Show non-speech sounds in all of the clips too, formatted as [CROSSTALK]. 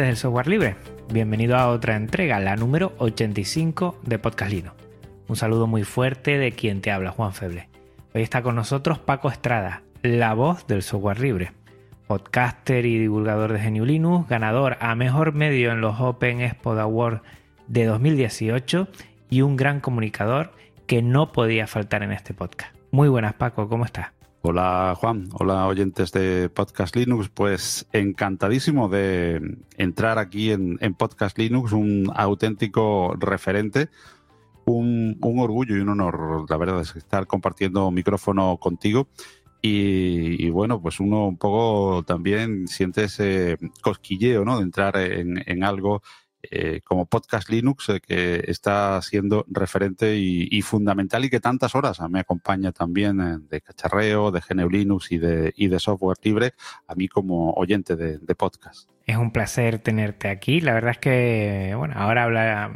Del software libre. Bienvenido a otra entrega, la número 85 de Podcast Lino. Un saludo muy fuerte de quien te habla, Juan Feble. Hoy está con nosotros Paco Estrada, la voz del software libre. Podcaster y divulgador de GNU Linux, ganador a mejor medio en los Open Expo Awards de 2018 y un gran comunicador que no podía faltar en este podcast. Muy buenas, Paco, ¿cómo estás? Hola Juan, hola oyentes de Podcast Linux, pues encantadísimo de entrar aquí en, Podcast Linux, un auténtico referente, un, un, orgullo y un honor, la verdad, es estar compartiendo micrófono contigo. Y, y, bueno, pues uno un poco también siente ese cosquilleo, ¿no? De entrar en, en algo eh, como Podcast Linux, eh, que está siendo referente y, fundamental y que tantas horas me acompaña también eh, de cacharreo, de GNU Linux y de, software libre, a mí como oyente de, podcast. Es un placer tenerte aquí. La verdad es que, bueno, ahora habla,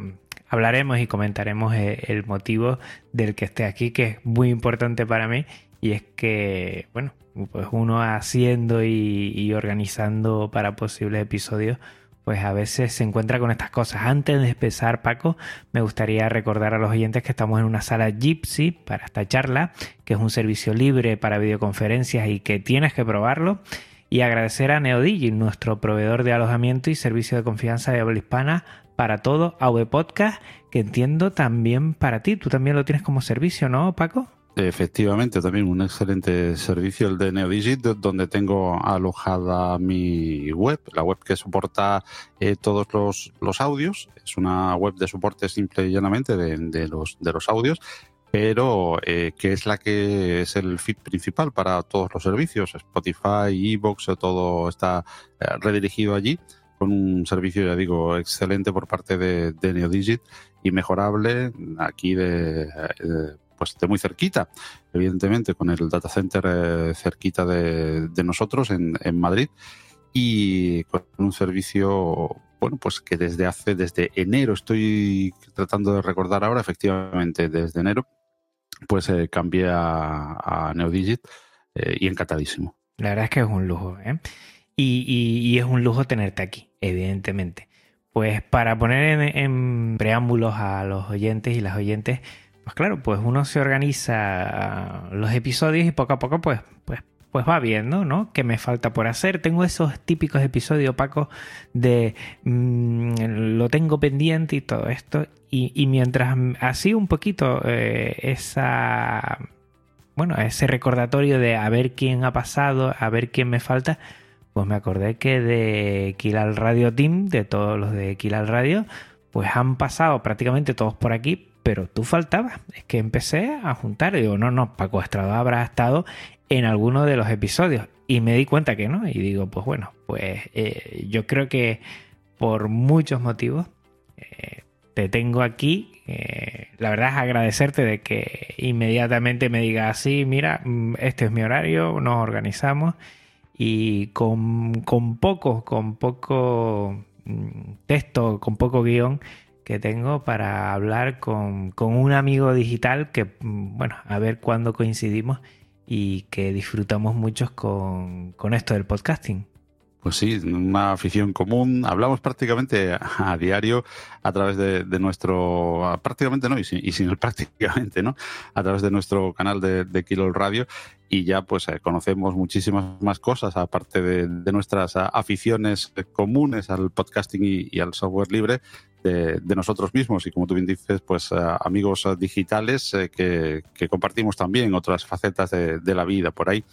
hablaremos y comentaremos el motivo del que esté aquí, que es muy importante para mí, y es que, bueno, pues uno haciendo y, y organizando para posibles episodios pues a veces se encuentra con estas cosas. Antes de empezar, Paco, me gustaría recordar a los oyentes que estamos en una sala Gypsy para esta charla, que es un servicio libre para videoconferencias y que tienes que probarlo. Y agradecer a NeoDigi, nuestro proveedor de alojamiento y servicio de confianza de habla hispana para todo AV Podcast, que entiendo también para ti. Tú también lo tienes como servicio, ¿no, Paco? Efectivamente, también un excelente servicio el de NeoDigit, donde tengo alojada mi web, la web que soporta eh, todos los, los, audios. Es una web de soporte simple y llanamente de, de los, de los audios, pero eh, que es la que es el feed principal para todos los servicios. Spotify, Evox, todo está eh, redirigido allí con un servicio, ya digo, excelente por parte de, NeoDigit y mejorable aquí de pues de muy cerquita, evidentemente, con el data center eh, cerquita de, nosotros en, Madrid y con un servicio, bueno, pues que desde hace, desde enero, estoy tratando de recordar ahora, efectivamente, desde enero, pues eh, cambié a, a NeoDigit eh, y encantadísimo. La verdad es que es un lujo, ¿eh? Y, y, es un lujo tenerte aquí, evidentemente. Pues para poner en preámbulos a los oyentes y las oyentes, pues claro, pues uno se organiza los episodios y poco a poco pues, pues, pues va viendo, ¿no? ¿Qué me falta por hacer? Tengo esos típicos episodios, Paco, de mmm, lo tengo pendiente y todo esto. Y, y mientras así un poquito eh, esa... Bueno, ese recordatorio de a ver quién ha pasado, a ver quién me falta, pues me acordé que de Kilal Radio Team, de todos los de Kilal Radio, pues han pasado prácticamente todos por aquí, pero tú faltabas. Es que empecé a juntar y digo, no, no, Paco Estrada habrá estado en alguno de los episodios. Y me di cuenta que no. Y digo, pues bueno, pues eh, yo creo que por muchos motivos eh, te tengo aquí. Eh, la verdad es agradecerte de que inmediatamente me digas, sí, mira, este es mi horario, nos organizamos. Y con, con poco, con poco mm, texto, con poco guion, que tengo para hablar con, con, un amigo digital que, bueno, a ver cuándo coincidimos y que disfrutamos muchos con, con esto del podcasting. Pues sí, una afición común. Hablamos prácticamente a, diario a través de, nuestro, prácticamente no, y sin, y sin, el [LAUGHS] prácticamente, ¿no? A través de nuestro canal de, de Kilo Radio y ya pues eh, conocemos muchísimas más cosas aparte de, nuestras aficiones comunes al podcasting y, al software libre de, nosotros mismos y como tú bien dices pues uh, amigos digitales eh, que, compartimos también otras facetas de, la vida por ahí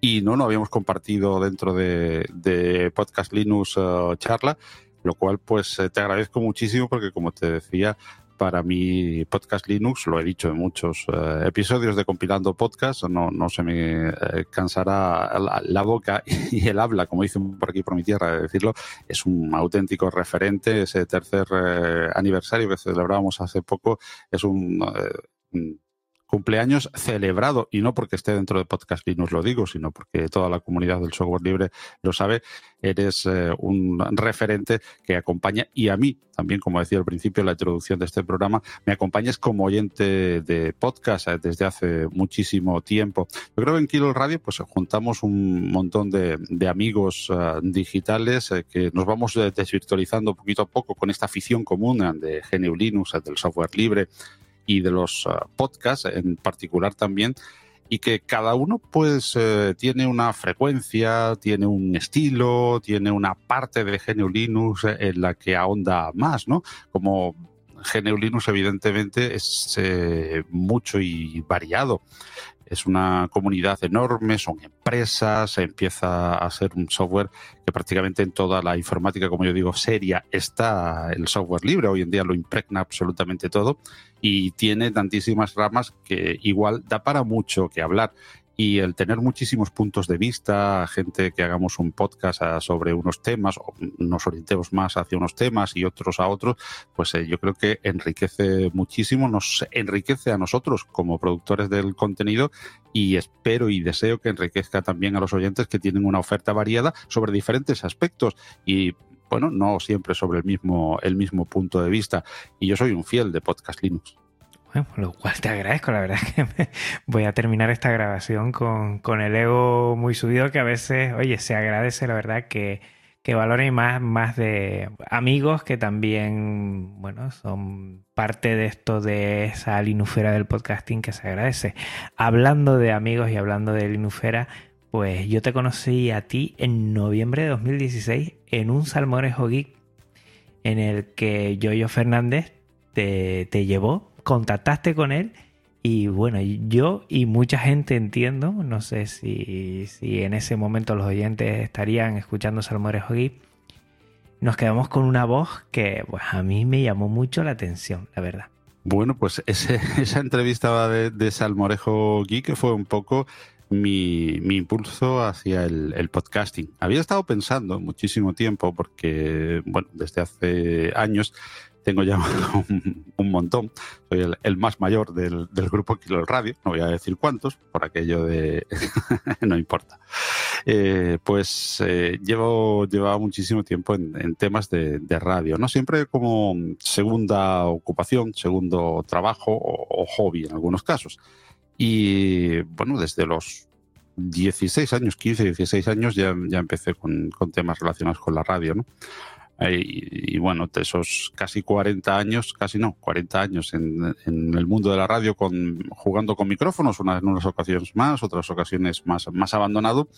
y no, no habíamos compartido dentro de, Podcast Linux eh, charla, lo cual pues eh, te agradezco muchísimo porque como te decía, para mi podcast Linux, lo he dicho en muchos eh, episodios de Compilando Podcast, no, no se me cansará la, boca [LAUGHS] y el habla, como dicen por aquí por mi tierra, de decirlo, es un auténtico referente. Ese tercer aniversario que celebrábamos hace poco es un cumpleaños celebrado, y no porque esté dentro de Podcast Linux lo digo, sino porque toda la comunidad del software libre lo sabe, eres eh, un referente que acompaña, y a mí también, como decía al principio en la introducción de este programa, me acompañas como oyente de podcast eh, desde hace muchísimo tiempo. Yo creo que en Kilo Radio pues juntamos un montón de, amigos eh, digitales que nos vamos desvirtualizando poquito a poco con esta afición común de GNU Linux, del software libre, y de los ah, podcasts en particular también y que cada uno pues eh, tiene una frecuencia, tiene un estilo, tiene una parte de GNU Linux en la que ahonda más, ¿no? Como GNU Linux evidentemente es eh, mucho y variado. Es una comunidad enorme, son empresas, empieza a ser un software que prácticamente en toda la informática, como yo digo, seria, está el software libre. Hoy en día lo impregna absolutamente todo y tiene tantísimas ramas que igual da para mucho que hablar y el tener muchísimos puntos de vista, gente que hagamos un podcast sobre unos temas o nos orientemos más hacia unos temas y otros a otros, pues eh, yo creo que enriquece muchísimo, nos enriquece a nosotros como productores del contenido y espero y deseo que enriquezca también a los oyentes que tienen una oferta variada sobre diferentes aspectos y bueno, no siempre sobre el mismo, el mismo punto de vista. Y yo soy un fiel de Podcast Linux. Bueno, lo cual te agradezco, la verdad que voy a terminar esta grabación con, el ego muy subido, que a veces, oye, se agradece, la verdad, que, que valoren más, más de amigos que también, bueno, son parte de esto de esa linufera del podcasting que se agradece. Hablando de amigos y hablando de linufera, pues yo te conocí a ti en noviembre de 2016 en un Salmorejo Geek en el que Yoyo Fernández te, te llevó contactaste con él y bueno, yo y mucha gente entiendo, no sé si, si en ese momento los oyentes estarían escuchando Salmorejo Geek, nos quedamos con una voz que pues, a mí me llamó mucho la atención, la verdad. Bueno, pues [LAUGHS] esa entrevista de, de Salmorejo Geek fue un poco mi, impulso hacia el, el, podcasting. Había estado pensando muchísimo tiempo porque, bueno, desde hace años tengo ya [LAUGHS] un, montón. Soy el, más mayor del, grupo Kilo Radio, no voy a decir cuántos, por aquello de... [LAUGHS] no importa. Eh, pues eh, llevo llevaba muchísimo tiempo en, temas de, radio, ¿no? Siempre como segunda ocupación, segundo trabajo o, hobby en algunos casos. Y bueno, desde los 16 años, 15, 16 años ya, ya empecé con, con temas relacionados con la radio, ¿no? Y, bueno, de esos casi 40 años, casi no, 40 años en, el mundo de la radio con, jugando con micrófonos, unas, en unas ocasiones más, otras ocasiones más, más abandonado,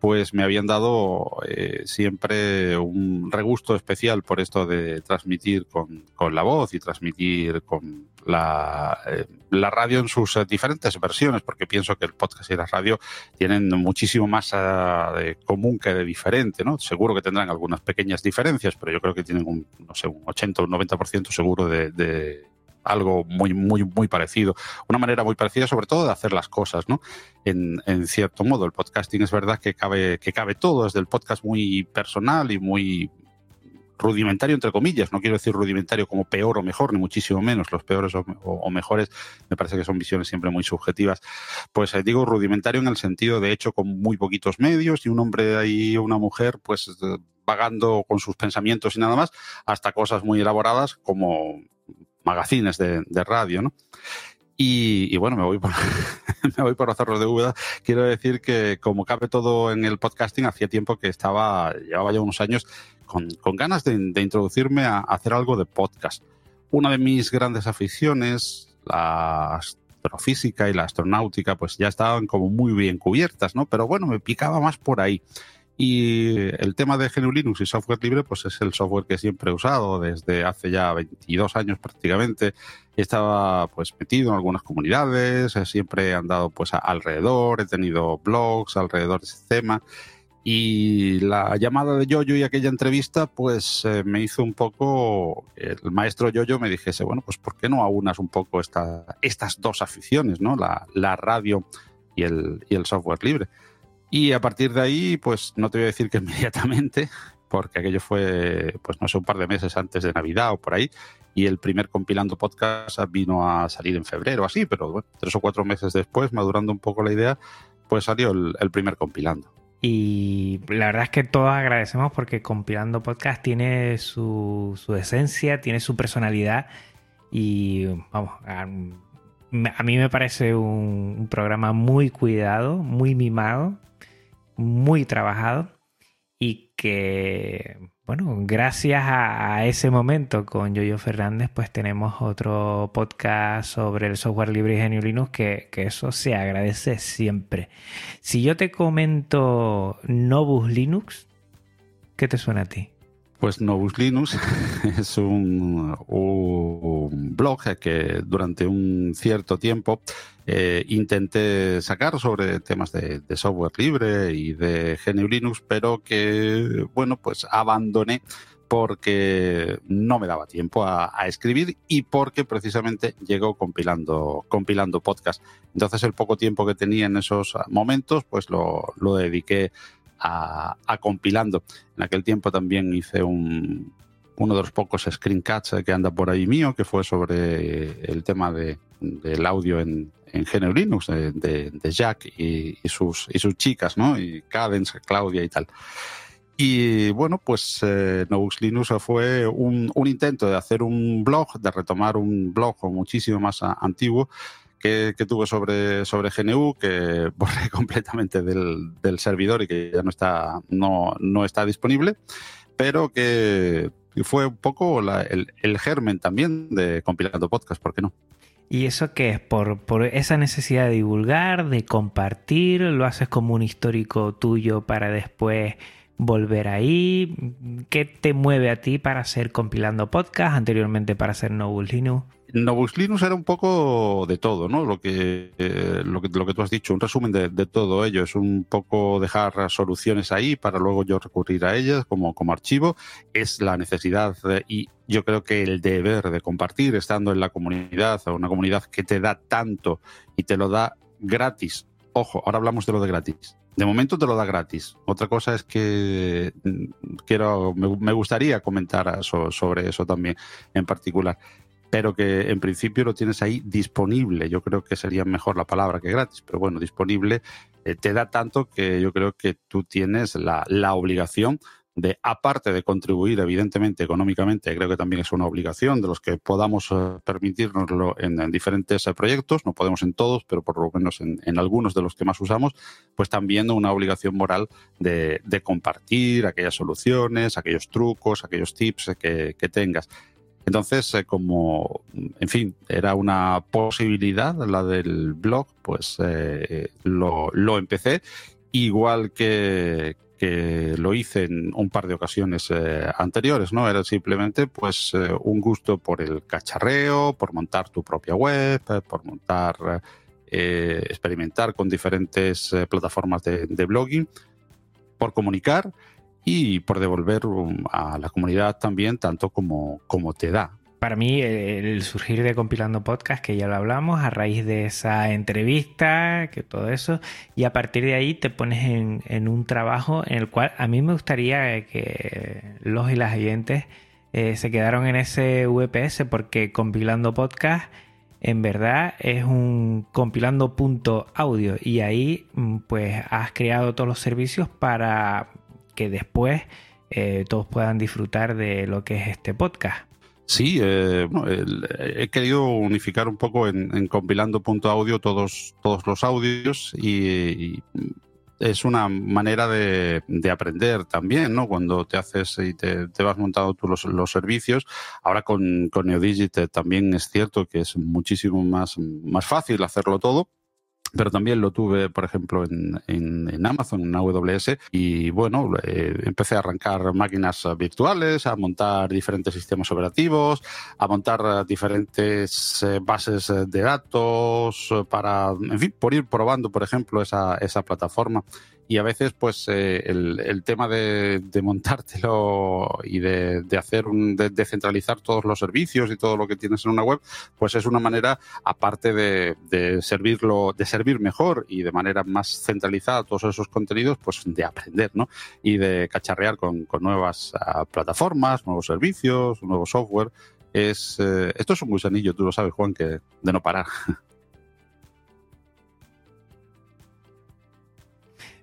pues me habían dado eh, siempre un regusto especial por esto de transmitir con, con la voz y transmitir con la, eh, la radio en sus diferentes versiones, porque pienso que el podcast y la radio tienen muchísimo más uh, de común que de diferente, ¿no? Seguro que tendrán algunas pequeñas diferencias, pero yo creo que tienen un, no sé, un 80 o un 90% seguro de, de algo muy, muy, muy parecido. Una manera muy parecida, sobre todo, de hacer las cosas, ¿no? En, en, cierto modo. El podcasting es verdad que cabe, que cabe todo, desde el podcast muy personal y muy rudimentario entre comillas, no quiero decir rudimentario como peor o mejor, ni muchísimo menos, los peores o, mejores me parece que son visiones siempre muy subjetivas, pues eh, digo rudimentario en el sentido de hecho con muy poquitos medios y un hombre y una mujer pues eh, vagando con sus pensamientos y nada más, hasta cosas muy elaboradas como magazines de, radio, ¿no? Y, bueno, me voy por, [LAUGHS] me voy hacerlo de Úbeda. Quiero decir que como cabe todo en el podcasting, hacía tiempo que estaba, llevaba ya unos años con, ganas de, introducirme a, hacer algo de podcast. Una de mis grandes aficiones, la astrofísica y la astronáutica, pues ya estaban como muy bien cubiertas, ¿no? Pero bueno, me picaba más por ahí. Y el tema de GNU Linux y software libre, pues es el software que siempre he usado desde hace ya 22 años prácticamente. Estaba pues metido en algunas comunidades, siempre he andado pues alrededor, he tenido blogs alrededor de ese tema. Y la llamada de Yoyo y aquella entrevista, pues eh, me hizo un poco, el maestro Yoyo me dijese, bueno, pues ¿por qué no aunas un poco esta, estas dos aficiones, ¿no? La, radio y el, software libre. Y a partir de ahí, pues no te voy a decir que [LAUGHS] inmediatamente, porque aquello fue, pues no sé, un par de meses antes de Navidad o por ahí, y el primer compilando podcast vino a salir en febrero, así, pero tres o cuatro meses después, madurando un poco la idea, pues salió el primer compilando. Y la verdad es que todos agradecemos porque Compilando Podcast tiene su, su esencia, tiene su personalidad. Y vamos, a, mí me parece un, programa muy cuidado, muy mimado, muy trabajado que, bueno, gracias a, ese momento con Yoyo Fernández, pues tenemos otro podcast sobre el software libre y GNU Linux que, que eso se agradece siempre. Si yo te comento Novus Linux, ¿qué te suena a ti? Pues Novus Linux [LAUGHS] es un, blog que durante un cierto tiempo eh, intenté sacar sobre temas de, software libre y de GNU Linux, pero que, bueno, pues abandoné porque no me daba tiempo a, escribir y porque precisamente llegó compilando, compilando podcast. Entonces el poco tiempo que tenía en esos momentos, pues lo, lo dediqué a, a, compilando. En aquel tiempo también hice un, uno de los pocos screencasts que anda por ahí mío, que fue sobre el tema de, del audio en, en GNU Linux, de, de, de Jack y, y, sus, y sus chicas, ¿no? Y Cadence, Claudia y tal. Y bueno, pues eh, Linux fue un, un, intento de hacer un blog, de retomar un blog muchísimo más a, antiguo, que, que, tuve sobre, sobre GNU, que [LAUGHS] borré completamente del, del, servidor y que ya no está, no, no está disponible, pero que fue un poco la, el, el, germen también de compilando podcast, ¿por qué no? ¿Y eso qué es? ¿Por, ¿Por esa necesidad de divulgar, de compartir? ¿Lo haces como un histórico tuyo para después volver ahí? ¿Qué te mueve a ti para hacer compilando podcast, anteriormente para hacer Novus Linux? Novus Linux era un poco de todo, ¿no? Lo que, eh, lo que, lo que tú has dicho, un resumen de, todo ello. Es un poco dejar soluciones ahí para luego yo recurrir a ellas como, como archivo. Es la necesidad de, y yo creo que el deber de compartir estando en la comunidad, una comunidad que te da tanto y te lo da gratis. Ojo, ahora hablamos de lo de gratis. De momento te lo da gratis. Otra cosa es que quiero, me, gustaría comentar so, sobre eso también en particular pero que en principio lo tienes ahí disponible. Yo creo que sería mejor la palabra que gratis, pero bueno, disponible eh, te da tanto que yo creo que tú tienes la, la obligación de, aparte de contribuir evidentemente económicamente, creo que también es una obligación de los que podamos uh, permitirnoslo en, en diferentes uh, proyectos, no podemos en todos, pero por lo menos en, algunos de los que más usamos, pues también una obligación moral de, de compartir aquellas soluciones, aquellos trucos, aquellos tips que tengas. Entonces, eh, como, en fin, era una posibilidad la del blog, pues eh, lo, empecé, igual que, que, lo hice en un par de ocasiones eh, anteriores, ¿no? Era simplemente, pues, un gusto por el cacharreo, por montar tu propia web, por montar, experimentar con diferentes plataformas de blogging, por comunicar y por devolver a la comunidad también tanto como, como te da. Para mí, el surgir de Compilando Podcast, que ya lo hablamos, a raíz de esa entrevista, que todo eso, y a partir de ahí te pones en, en un trabajo en el cual a mí me gustaría que los y las oyentes eh, se quedaron en ese VPS, porque Compilando Podcast en verdad es un compilando punto audio y ahí mm, pues has creado todos los servicios para que después eh, todos puedan disfrutar de lo que es este podcast. Sí, eh, el, he querido unificar un poco en, en compilando.audio todos, todos los audios y, es una manera de, de, aprender también, ¿no? Cuando te haces y te, te vas montando tú los, los, servicios. Ahora con, con Neodigit también es cierto que es muchísimo más, más fácil hacerlo todo pero también lo tuve, por ejemplo, en, en, Amazon, en AWS, y bueno, eh, empecé a arrancar máquinas virtuales, a montar diferentes sistemas operativos, a montar diferentes eh, bases de datos para, en fin, por ir probando, por ejemplo, esa, esa plataforma y a veces pues eh, el, tema de, montártelo y de, hacer un, de, centralizar todos los servicios y todo lo que tienes en una web pues es una manera aparte de, servirlo de servir mejor y de manera más centralizada todos esos contenidos pues de aprender ¿no? y de cacharrear con, nuevas ah, plataformas nuevos servicios nuevo software es eh, esto es un gusanillo tú lo sabes Juan que de no parar [LAUGHS]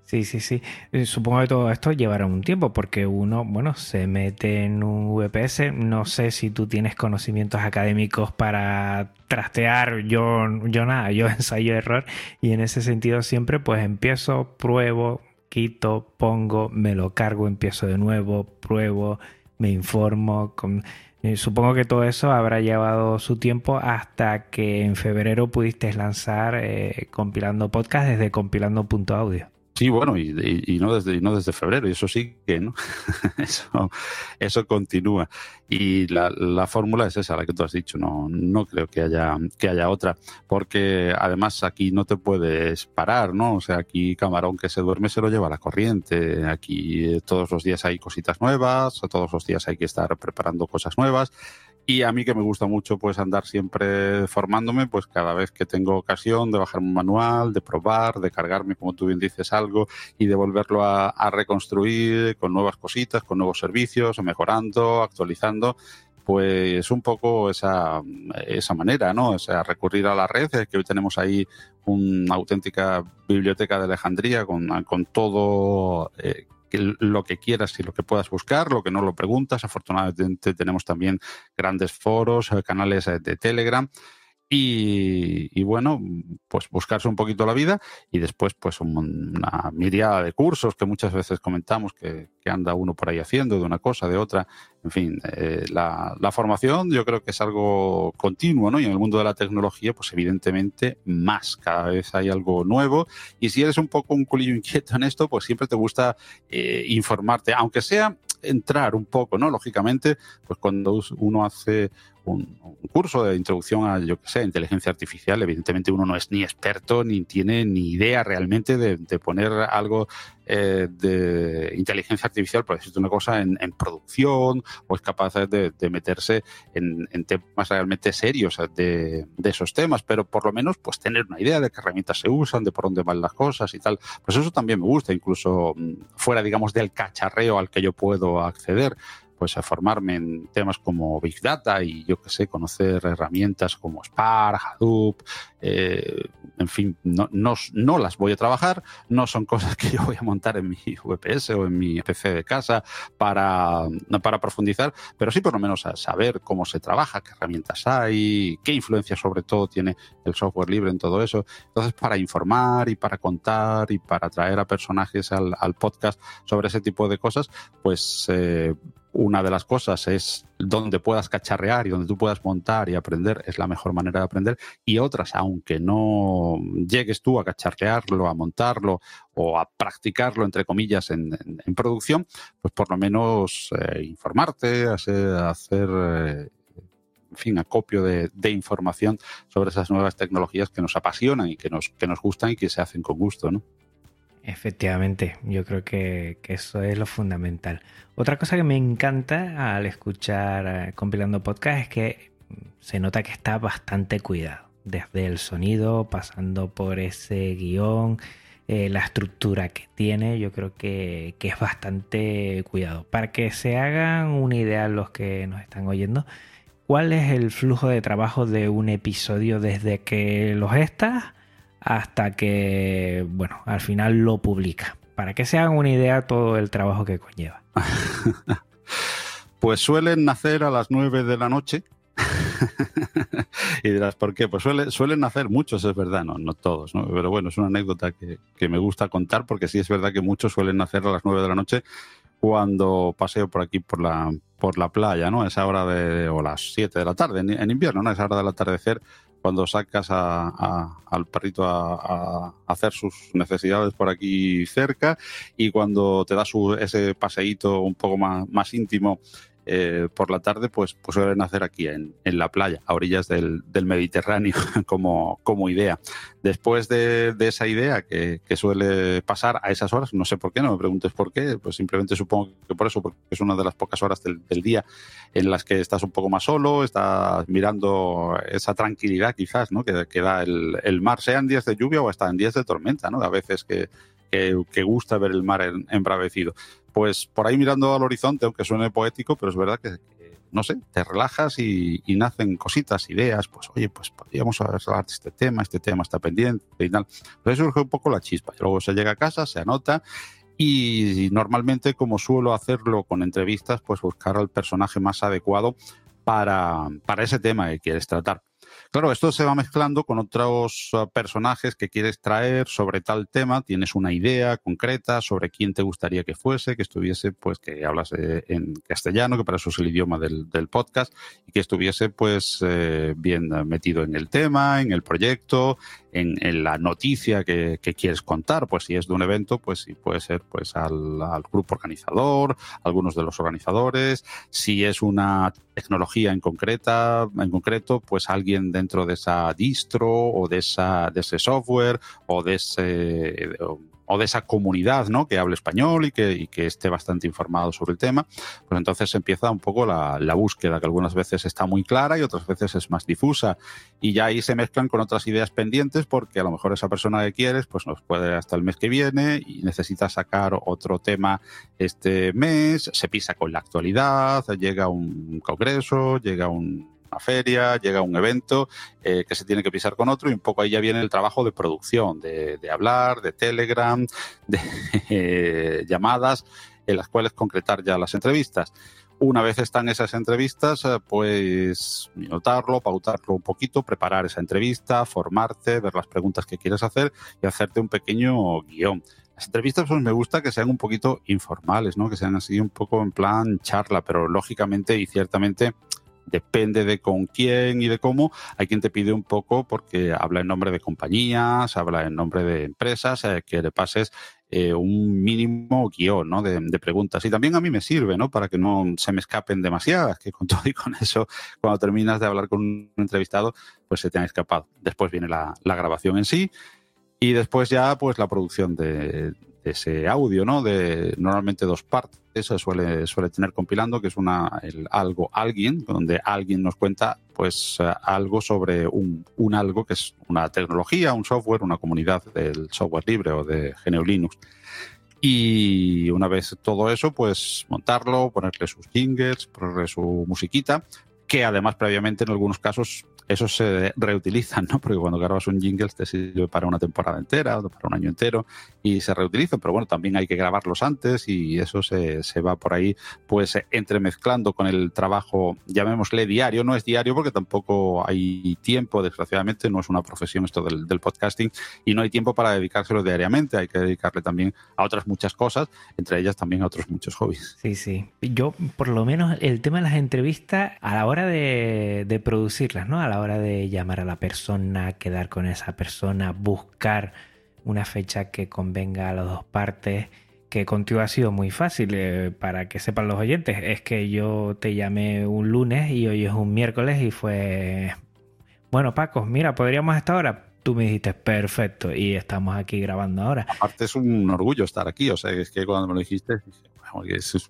Sí, sí, sí. Eh, supongo que todo esto llevará un tiempo porque uno, bueno, se mete en un VPS. No sé si tú tienes conocimientos académicos para trastear. Yo, yo nada, yo [LAUGHS] ensayo error y en ese sentido siempre pues empiezo, pruebo, quito, pongo, me lo cargo, empiezo de nuevo, pruebo, me informo. Eh, supongo que todo eso habrá llevado su tiempo hasta que en febrero pudiste lanzar eh, compilando podcast desde compilando.audio. Sí, bueno, y, no desde no desde febrero, y eso sí que no. [LAUGHS] eso, eso continúa. Y la, la fórmula es esa, la que tú has dicho, no, no creo que haya, que haya otra, porque además aquí no te puedes parar, ¿no? O sea, aquí camarón que se duerme se lo lleva la corriente, aquí todos los días hay cositas nuevas, todos los días hay que estar preparando cosas nuevas, y a mí que me gusta mucho pues andar siempre formándome, pues cada vez que tengo ocasión de bajar un manual, de probar, de cargarme, como tú bien dices, algo y de volverlo a, reconstruir con nuevas cositas, con nuevos servicios, mejorando, actualizando, pues un poco esa, esa manera, ¿no? O sea, recurrir a la red, que hoy tenemos ahí una auténtica biblioteca de Alejandría con, con todo eh, lo que quieras y lo que puedas buscar, lo que no lo preguntas. Afortunadamente tenemos también grandes foros, eh, canales eh, de Telegram. Y, bueno, pues buscarse un poquito la vida y después pues una mirada de cursos que muchas veces comentamos que, anda uno por ahí haciendo de una cosa, de otra. En fin, eh, la, la, formación yo creo que es algo continuo, ¿no? Y en el mundo de la tecnología, pues evidentemente más, cada vez hay algo nuevo. Y si eres un poco un culillo inquieto en esto, pues siempre te gusta eh, informarte, aunque sea entrar un poco, ¿no? Lógicamente, pues cuando uno hace un, curso de introducción a, yo que sé, inteligencia artificial, evidentemente uno no es ni experto ni tiene ni idea realmente de, poner algo eh, de inteligencia artificial, por decirte una cosa, en, producción o es capaz de, meterse en, temas realmente serios de, esos temas, pero por lo menos pues tener una idea de qué herramientas se usan, de por dónde van las cosas y tal. Pues eso también me gusta, incluso mm, fuera, digamos, del cacharreo al que yo puedo acceder pues a formarme en temas como Big Data y yo que sé, conocer herramientas como Spark, Hadoop, eh, en fin, no, no, las voy a trabajar, no son [LAUGHS] cosas que yo voy a montar en mi VPS o en mi PC de casa para, para profundizar, pero sí por lo menos a saber cómo se trabaja, qué herramientas hay, qué influencia sobre todo tiene el software libre en todo eso. Entonces, para informar y para contar y para traer a personajes al, podcast sobre ese tipo de cosas, pues eh, una de las cosas es donde puedas cacharrear y donde tú puedas montar y aprender es la mejor manera de aprender y otras, aunque no llegues tú a cacharrearlo, a montarlo o a practicarlo, entre comillas, en, producción, pues por lo menos eh, informarte, hacer, hacer eh, en fin, acopio de, de, información sobre esas nuevas tecnologías que nos apasionan y que nos, que nos gustan y que se hacen con gusto. Efectivamente, yo creo que, eso es lo fundamental. Otra cosa que me encanta al escuchar eh, compilando podcast es que se nota que está bastante cuidado, desde el sonido, pasando por ese guion, eh, la estructura que tiene, yo creo que, que, es bastante cuidado. Para que se hagan una idea los que nos están oyendo, ¿cuál es el flujo de trabajo de un episodio desde que los estás hasta que, bueno, al final lo publica. Para que se hagan una idea todo el trabajo que conlleva. [LAUGHS] pues suelen nacer a las 9 de la noche. [LAUGHS] y dirás, ¿por qué? Pues suelen nacer muchos, es verdad, no, no todos, ¿no? pero bueno, es una anécdota que, que, me gusta contar porque sí es verdad que muchos suelen nacer a las 9 de la noche cuando paseo por aquí por la, por la playa, ¿no? Esa hora de, o las 7 de la tarde, en, invierno, ¿no? Esa hora del atardecer, cuando sacas al perrito a, hacer sus necesidades por aquí cerca y cuando te das ese paseíto un poco más, más íntimo eh, por la tarde, pues, pues suelen hacer aquí en, la playa, a orillas del, Mediterráneo, [LAUGHS] como, idea. Después de, esa idea que, suele pasar a esas horas, no sé por qué, no me preguntes por qué, pues simplemente supongo que por eso, porque es una de las pocas horas del, día en las que estás un poco más solo, estás mirando esa tranquilidad quizás, ¿no? Que, da el, mar, sea en días de lluvia o hasta en días de tormenta, ¿no? A veces que, gusta ver el mar embravecido pues por ahí mirando al horizonte, aunque suene poético, pero es verdad que, no sé, te relajas y, nacen cositas, ideas, pues oye, pues podríamos hablar de este tema, este tema está pendiente y tal. Pero surge un poco la chispa. luego se llega a casa, se anota y normalmente, como suelo hacerlo con entrevistas, pues buscar al personaje más adecuado para, para ese tema que quieres tratar. Claro, esto se va mezclando con otros uh, personajes que quieres traer sobre tal tema. Tienes una idea concreta sobre quién te gustaría que fuese, que estuviese, pues, que hablase en castellano, que para eso es el idioma del, podcast, y que estuviese, pues, eh, bien metido en el tema, en el proyecto, en, la noticia que, quieres contar. Pues si es de un evento, pues sí puede ser pues al, grupo organizador, algunos de los organizadores. Si es una tecnología en concreta, en concreto, pues alguien dentro de esa distro o de esa de ese software o de ese o de esa comunidad ¿no? que hable español y que, que, esté bastante informado sobre el tema, pues entonces empieza un poco la, la, búsqueda, que algunas veces está muy clara y otras veces es más difusa. Y ya ahí se mezclan con otras ideas pendientes porque a lo mejor esa persona que quieres pues nos puede hasta el mes que viene y necesita sacar otro tema este mes, se pisa con la actualidad, llega un congreso, llega un feria, llega un evento eh, que se tiene que pisar con otro y un poco ahí ya viene el trabajo de producción, de, hablar, de Telegram, [LAUGHS] de eh, llamadas en las cuales concretar ya las entrevistas. Una vez están esas entrevistas, eh, pues notarlo, pautarlo un poquito, preparar esa entrevista, formarte, ver las preguntas que quieres hacer y hacerte un pequeño guion. Las entrevistas pues me gusta que sean un poquito informales, ¿no? Que sean así un poco en plan charla, pero lógicamente y ciertamente depende de con quién y de cómo. Hay quien te pide un poco porque habla en nombre de compañías, habla en nombre de empresas, eh, que le pases eh, un mínimo guion de, preguntas. Y también a mí me sirve, ¿no? Para que no se me escapen demasiadas, que con [LAUGHS] todo y con eso, cuando terminas de hablar con un entrevistado, pues se te han escapado. Después viene la, la grabación en sí y después ya, pues la producción de, ese audio, ¿no? De normalmente dos partes. Eso suele, suele tener compilando, que es una, el algo alguien, donde alguien nos cuenta pues eh, algo sobre un, un, algo que es una tecnología, un software, una comunidad del software libre o de GNU Linux. Y una vez todo eso, pues montarlo, ponerle sus jingles, ponerle su musiquita, que además previamente en algunos casos esos se reutilizan, ¿no? Porque cuando grabas un jingle te sirve para una temporada entera o para un año entero y se reutilizan, pero bueno, también hay que grabarlos antes y eso se, se va por ahí pues entremezclando con el trabajo, llamémosle diario, no es diario porque tampoco hay tiempo, desgraciadamente, no es una profesión esto del, del podcasting y no hay tiempo para dedicárselo diariamente, hay que dedicarle también a otras muchas cosas, entre ellas también a otros muchos hobbies. Sí, sí. Yo, por lo menos, el tema de las entrevistas a la hora de, de producirlas, ¿no? A la hora de llamar a la persona, quedar con esa persona, buscar una fecha que convenga a las dos partes, que contigo ha sido muy fácil, eh, para que sepan los oyentes, es que yo te llamé un lunes y hoy es un miércoles y fue, bueno Paco, mira, podríamos estar ahora. Tú me dijiste, perfecto, y estamos aquí grabando ahora. Aparte es un orgullo estar aquí, o sea, es que cuando me lo dijiste, es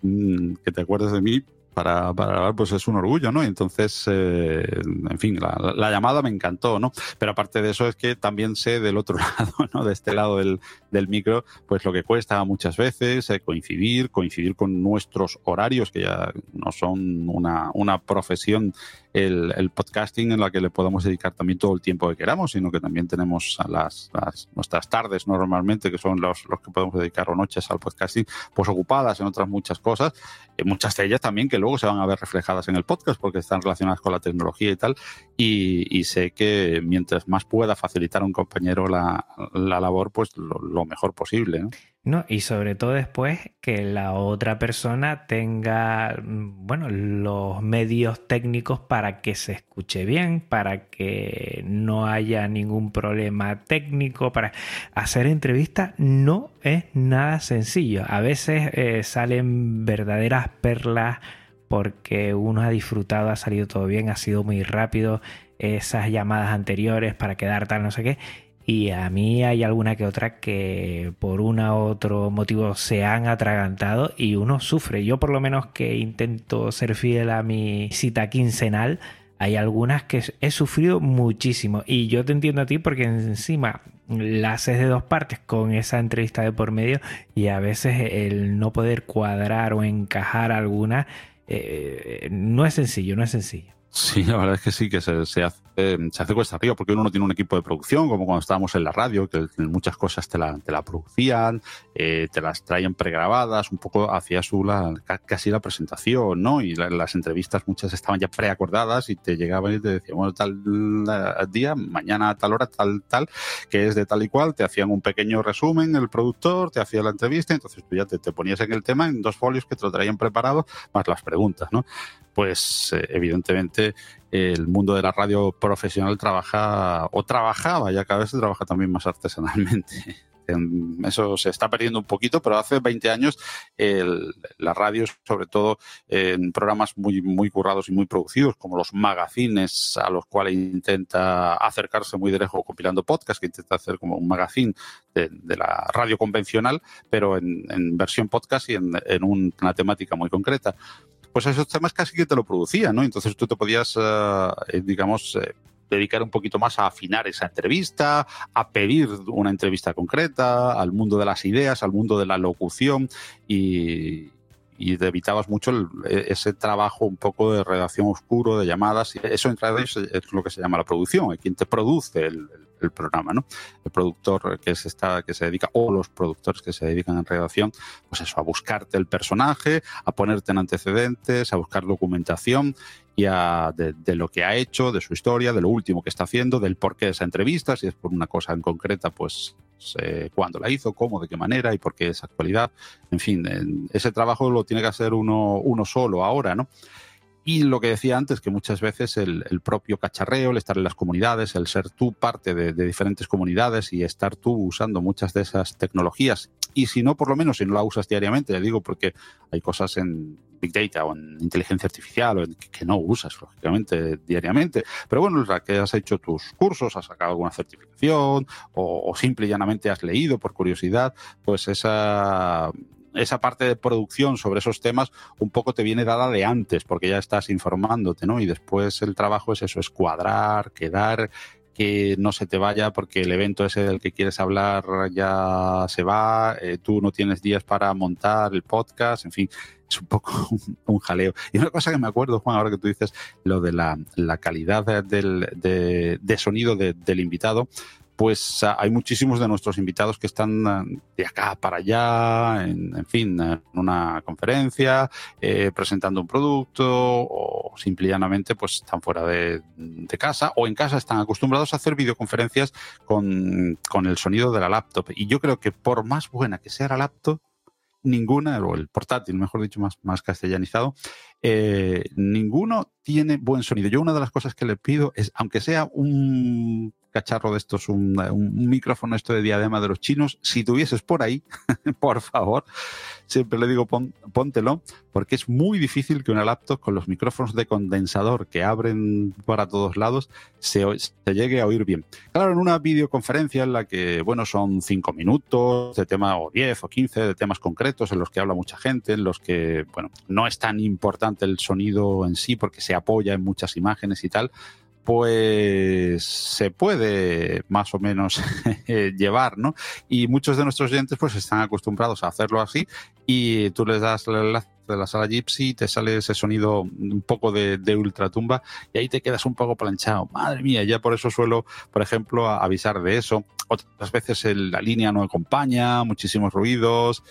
que te acuerdes de mí, para, para pues es un orgullo, ¿no? Entonces, eh, en fin, la, llamada me encantó, ¿no? Pero aparte de eso es que también sé del otro [LAUGHS] lado, ¿no? De este lado del, del micro, pues lo que cuesta muchas veces eh, coincidir, coincidir con nuestros horarios, que ya no son una, una profesión el, podcasting en la que le podamos dedicar también todo el tiempo que queramos, sino que también tenemos las, nuestras tardes normalmente, que son los, los que podemos dedicar o noches al podcasting, pues ocupadas en otras muchas cosas, y muchas de ellas también que luego se van a ver reflejadas en el podcast porque están relacionadas con la tecnología y tal, y, sé que mientras más pueda facilitar a un compañero la, la labor, pues lo, mejor posible. No, y sobre todo después que la otra persona tenga, bueno, los medios técnicos para que se escuche bien, para que no haya ningún problema técnico, para hacer entrevistas no es nada sencillo. A veces eh, salen verdaderas perlas porque uno ha disfrutado, ha salido todo bien, ha sido muy rápido, esas llamadas anteriores para quedar tal, no sé qué y a mí hay alguna que otra que por una u otro motivo se han atragantado y uno sufre. Yo por lo menos que intento ser fiel a mi cita quincenal, hay algunas que he sufrido muchísimo y yo te entiendo a ti porque encima la haces de dos partes con esa entrevista de por medio y a veces el no poder cuadrar o encajar alguna eh, no es sencillo, no es sencillo. Sí, la verdad es que sí, que se, se, hace, se hace cuesta arriba porque uno no tiene un equipo de producción, como cuando estábamos en la radio, que muchas cosas te la, te la producían, eh, te las traían pregrabadas, un poco hacías la, casi la presentación, ¿no? Y la, las entrevistas muchas estaban ya preacordadas y te llegaban y te decían, bueno, tal día, mañana a tal hora, tal, tal, que es de tal y cual, te hacían un pequeño resumen, el productor, te hacía la entrevista, entonces tú ya te, te ponías en el tema en dos folios que te lo traían preparado, más las preguntas, ¿no? Pues eh, evidentemente el mundo de la radio profesional trabaja o trabajaba, ya cada vez se trabaja también más artesanalmente. [LAUGHS] Eso se está perdiendo un poquito, pero hace 20 años el, la radio, sobre todo en programas muy, muy currados y muy producidos, como los magazines, a los cuales intenta acercarse muy de lejos compilando podcast, que intenta hacer como un magazine de, de la radio convencional, pero en, versión podcast y en una temática muy concreta pues esos temas casi que te lo producían, ¿no? Entonces tú te podías, uh, digamos, eh, dedicar un poquito más a afinar esa entrevista, a pedir una entrevista concreta, al mundo de las ideas, al mundo de la locución y, y te evitabas mucho el, e, ese trabajo un poco de redacción oscuro, de llamadas. Y eso entre ellos es lo que se llama la producción, quien te produce el, el programa, ¿no? El productor que se está, que se dedica, o los productores que se dedican en redacción, pues eso, a buscarte el personaje, a ponerte en antecedentes, a buscar documentación y a, de, de, lo que ha hecho, de su historia, de lo último que está haciendo, del porqué de esa entrevista, si es por una cosa en concreta, pues eh, cuándo la hizo, cómo, de qué manera y por qué esa actualidad. En fin, ese trabajo lo tiene que hacer uno, uno solo ahora, ¿no? Y lo que decía antes, que muchas veces el, el, propio cacharreo, el estar en las comunidades, el ser tú parte de, de, diferentes comunidades y estar tú usando muchas de esas tecnologías, y si no, por lo menos si no la usas diariamente, ya digo, porque hay cosas en Big Data o en inteligencia artificial o en, que, no usas, lógicamente, diariamente, pero bueno, la que has hecho tus cursos, has sacado alguna certificación o, o simple y llanamente has leído por curiosidad, pues esa esa parte de producción sobre esos temas un poco te viene dada de antes, porque ya estás informándote, ¿no? Y después el trabajo es eso, es cuadrar, quedar, que no se te vaya porque el evento ese del que quieres hablar ya se va, eh, tú no tienes días para montar el podcast, en fin, es un poco [LAUGHS] un, jaleo. Y una cosa que me acuerdo, Juan, ahora que tú dices lo de la, la calidad de, de, sonido de, del invitado, pues hay muchísimos de nuestros invitados que están eh, de acá para allá, en, fin, en una conferencia, eh, presentando un producto o simplemente pues están fuera de, de, casa o en casa están acostumbrados a hacer videoconferencias con, con el sonido de la laptop. Y yo creo que por más buena que sea la laptop, ninguna, o el portátil, mejor dicho, más, más castellanizado, eh, ninguno tiene buen sonido. Yo una de las cosas que le pido es, aunque sea un cacharro de estos, un, micrófono esto de diadema de los chinos, si tuvieses por ahí, [LAUGHS] por favor, siempre le digo pon, póntelo, porque es muy difícil que una laptop con los micrófonos de condensador que abren para todos lados se, se llegue a oír bien. Claro, en una videoconferencia en la que, bueno, son cinco minutos de tema, o 10 o 15 de temas concretos en los que habla mucha gente, en los que, bueno, no es tan importante el sonido en sí porque se apoya en muchas imágenes y tal, pues se puede más o menos [LAUGHS] llevar, ¿no? Y muchos de nuestros oyentes pues están acostumbrados a hacerlo así y tú les das el enlace de la sala Gypsy, te sale ese sonido un poco de, de ultratumba y ahí te quedas un poco planchado. Madre mía, ya por eso suelo, por ejemplo, avisar de eso. Otras veces la línea no acompaña, muchísimos ruidos,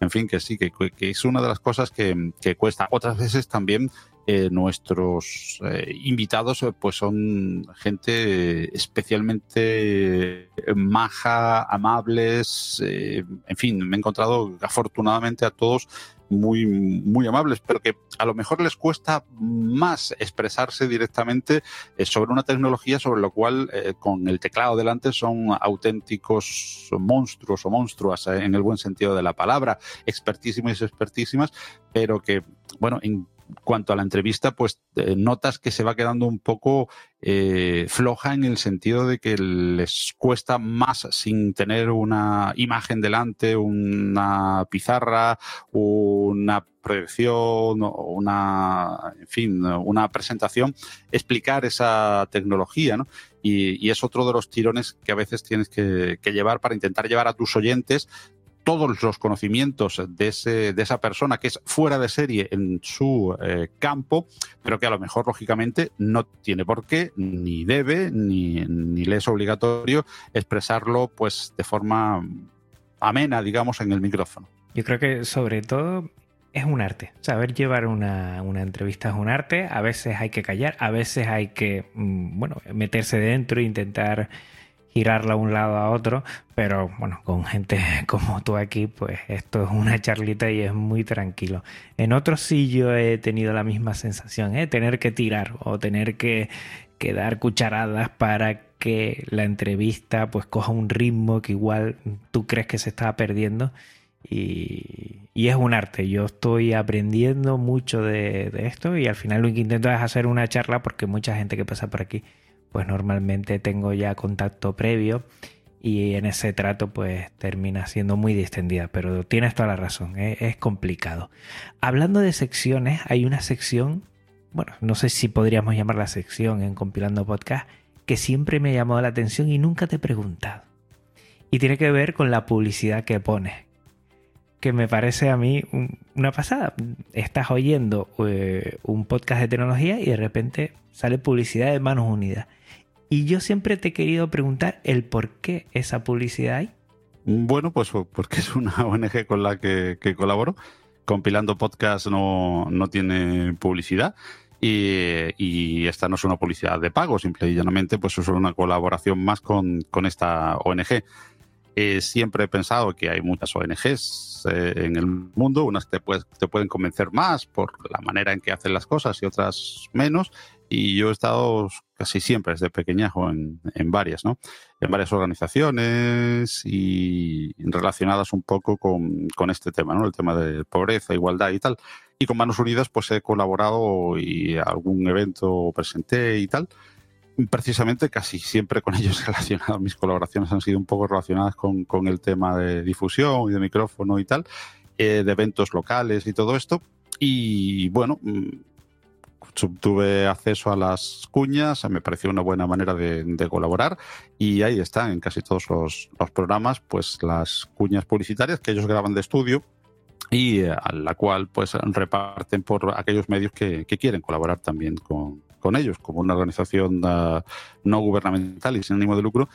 en fin, que sí, que, que, es una de las cosas que cuesta. Otras veces también eh, nuestros eh, invitados eh, pues son gente especialmente maja, amables, en fin, me he encontrado afortunadamente a todos muy, muy amables, pero que a lo mejor les cuesta más expresarse directamente sobre una tecnología sobre lo cual con el teclado delante son auténticos monstruos o monstruas en el buen sentido de la palabra, expertísimos y expertísimas, pero que, bueno, en cuanto a la entrevista, pues eh, notas que se va quedando un poco eh, floja en el sentido de que les cuesta más sin tener una imagen delante, una pizarra, una proyección, una, en fin, una presentación, explicar esa tecnología, ¿no? Y, es otro de los tirones que a veces tienes que, que llevar para intentar llevar a tus oyentes todos los conocimientos de, ese, de esa persona que es fuera de serie en su eh, campo, pero que a lo mejor, lógicamente, no tiene por qué, ni debe, ni, ni le es obligatorio expresarlo pues de forma amena, digamos, en el micrófono. Yo creo que sobre todo es un arte. Saber llevar una, una, entrevista es un arte. A veces hay que callar, a veces hay que, mm, bueno, meterse dentro e intentar girarla a un lado a otro, pero bueno, con gente [LAUGHS] como tú aquí, pues esto es una charlita y es muy tranquilo. En otros sí he tenido la misma sensación, ¿eh? tener que tirar o tener que, dar cucharadas para que la entrevista pues coja un ritmo que igual tú crees que se está perdiendo. Y, y, es un arte. Yo estoy aprendiendo mucho de, de, esto y al final lo que intento es hacer una charla porque mucha gente que pasa por aquí pues normalmente tengo ya contacto previo y en ese trato pues termina siendo muy distendida, pero tienes toda la razón, ¿eh? es complicado. Hablando de secciones, hay una sección, bueno, no sé si podríamos llamar la sección en Compilando Podcast, que siempre me ha llamado la atención y nunca te he preguntado. Y tiene que ver con la publicidad que pones, que me parece a mí una pasada. Estás oyendo eh, un podcast de tecnología y de repente sale publicidad de Manos Unidas y yo siempre te he querido preguntar el por qué esa publicidad hay. Bueno, pues porque es una [LAUGHS] ONG con la que, colaboro. Compilando podcast no, no tiene publicidad. Y, esta no es una publicidad de pago, simple y llanamente, pues es una colaboración más con, esta ONG. Eh, siempre he pensado que hay muchas ONGs eh, en el mundo, unas te, te pueden convencer más por la manera en que hacen las cosas y otras menos, y yo he estado casi siempre desde pequeñajo en, en varias, ¿no? En varias organizaciones y relacionadas un poco con, con, este tema, ¿no? El tema de pobreza, igualdad y tal. Y con Manos Unidas pues he colaborado y algún evento presenté y tal. Precisamente casi siempre con ellos [LAUGHS] relacionados. Mis colaboraciones han sido un poco relacionadas con, con el tema de difusión y de micrófono y tal, eh, de eventos locales y todo esto. Y bueno, mm, tuve acceso a las cuñas, me pareció una buena manera de, colaborar y ahí están en casi todos los, programas pues las cuñas publicitarias que ellos graban de estudio y eh, a la cual pues reparten por aquellos medios que, quieren colaborar también con, ellos, como una organización uh, no gubernamental y sin ánimo de lucro,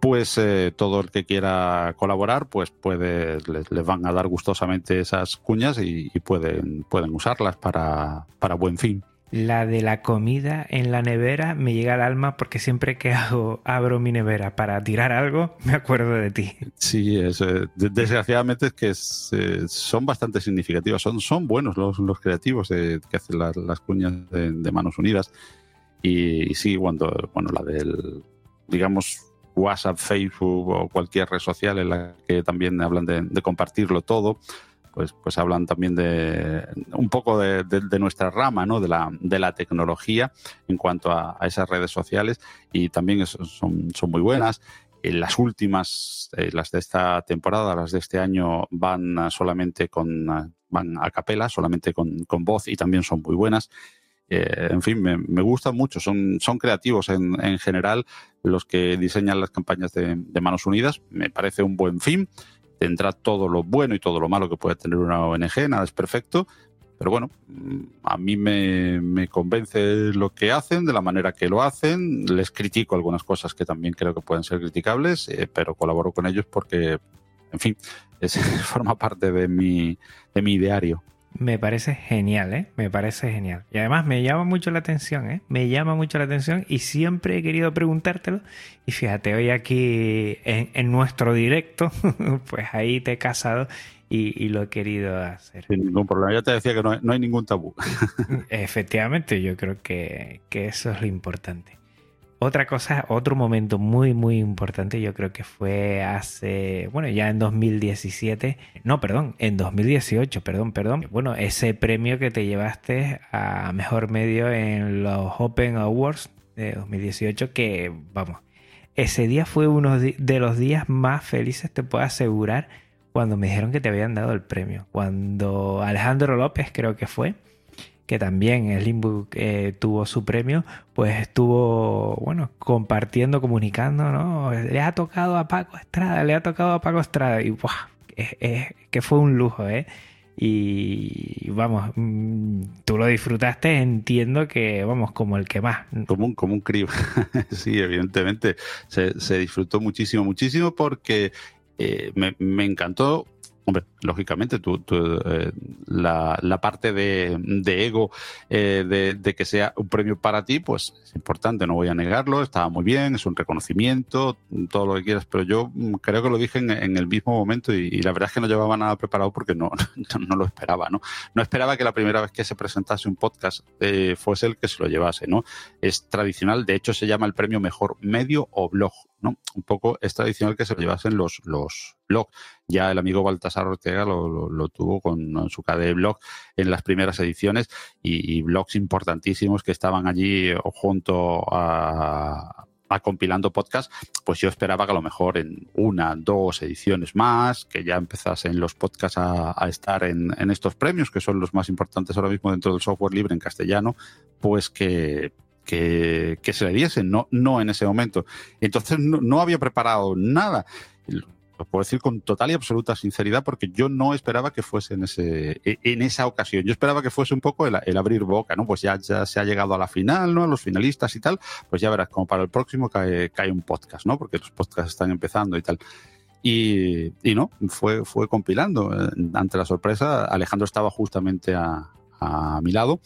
pues eh, todo el que quiera colaborar, pues puede, les, van a dar gustosamente esas cuñas y, pueden, pueden usarlas para, para buen fin. La de la comida en la nevera me llega al alma porque siempre que hago, abro mi nevera para tirar algo, [LAUGHS] me acuerdo de ti. Sí, es, eh, desgraciadamente es que eh, son bastante significativas. Son, son buenos los, los creativos que hacen las, cuñas de, Manos Unidas. Y, sí, cuando, bueno, la del, digamos, WhatsApp, Facebook o cualquier red social en la que también hablan de compartirlo todo pues, pues hablan también de un poco de, nuestra rama, ¿no? De la, de la tecnología en cuanto a, esas redes sociales y también son, son muy buenas. Eh, las últimas, eh, las de esta temporada, las de este año, van solamente con, van a capela, solamente con, con voz y también son muy buenas. Eh, en fin, me, me gustan mucho, son, son creativos en, en, general los que diseñan las campañas de, de Manos Unidas. Me parece un buen fin tendrá todo lo bueno y todo lo malo que puede tener una ONG, nada es perfecto, pero bueno, mm, a mí me, convence lo que hacen, de la manera que lo hacen, les critico algunas cosas que también creo que pueden ser criticables, eh, pero colaboro con ellos porque, en fin, es, [LAUGHS] forma parte de mi, de mi ideario. Me parece genial, ¿eh? Me parece genial. Y además me llama mucho la atención, ¿eh? Me llama mucho la atención y siempre he querido preguntártelo. Y fíjate, hoy aquí en, nuestro directo, [LAUGHS] pues ahí te he casado y, lo he querido hacer. Sin ningún problema. Ya te decía que no hay, no hay ningún tabú. [LAUGHS] Efectivamente, yo creo que, que eso es lo importante. Otra cosa, otro momento muy, muy importante, yo creo que fue hace, bueno, ya en 2017, no, perdón, en 2018, perdón, perdón. Bueno, ese premio que te llevaste a mejor medio en los Open Awards de 2018, que, vamos, ese día fue uno de los días más felices, te puedo asegurar, cuando me dijeron que te habían dado el premio. Cuando Alejandro López, creo que fue, que también el Limbo eh, tuvo su premio, pues estuvo, bueno, compartiendo, comunicando, ¿no? Le ha tocado a Paco Estrada, le ha tocado a Paco Estrada y ¡buah! Es, que fue un lujo, ¿eh? Y vamos, mm, tú lo disfrutaste, entiendo que, vamos, como el que más. Como un, como un crío. [LAUGHS] sí, evidentemente. Se, disfrutó muchísimo, muchísimo porque eh, me, encantó Hombre, lógicamente, tú, eh, la, parte de, ego eh, de, que sea un premio para ti, pues es importante, no voy a negarlo, estaba muy bien, es un reconocimiento, todo lo que quieras, pero yo mm, creo que lo dije en, el mismo momento y, la verdad es que no llevaba nada preparado porque [LAUGHS] no, no, lo esperaba, ¿no? No esperaba que la primera vez que se presentase un podcast eh, fuese el que se lo llevase, ¿no? Es tradicional, de hecho se llama el premio mejor medio o blog, ¿no? Un poco es tradicional que se lo llevasen los, los blogs. Ya el amigo Baltasar Ortega lo, tuvo con su KD blog en las primeras ediciones y, blogs importantísimos que estaban allí junto a, compilando podcast, pues yo esperaba que a lo mejor en una, dos ediciones más, que ya empezasen los podcasts a, estar en, estos premios, que son los más importantes ahora mismo dentro del software libre en castellano, pues que, que, se le diesen, no, no en ese momento. Entonces no había preparado nada lo puedo decir con total y absoluta sinceridad, porque yo no esperaba que fuese en, ese, e, en esa ocasión. Yo esperaba que fuese un poco el, abrir boca, ¿no? Pues ya, ya se ha llegado a la final, ¿no? A los finalistas y tal, pues ya verás, como para el próximo cae, cae un podcast, ¿no? Porque los podcasts están empezando y tal. Y, y no, fue, fue compilando. Eh, ante la sorpresa, Alejandro estaba justamente a, a mi lado.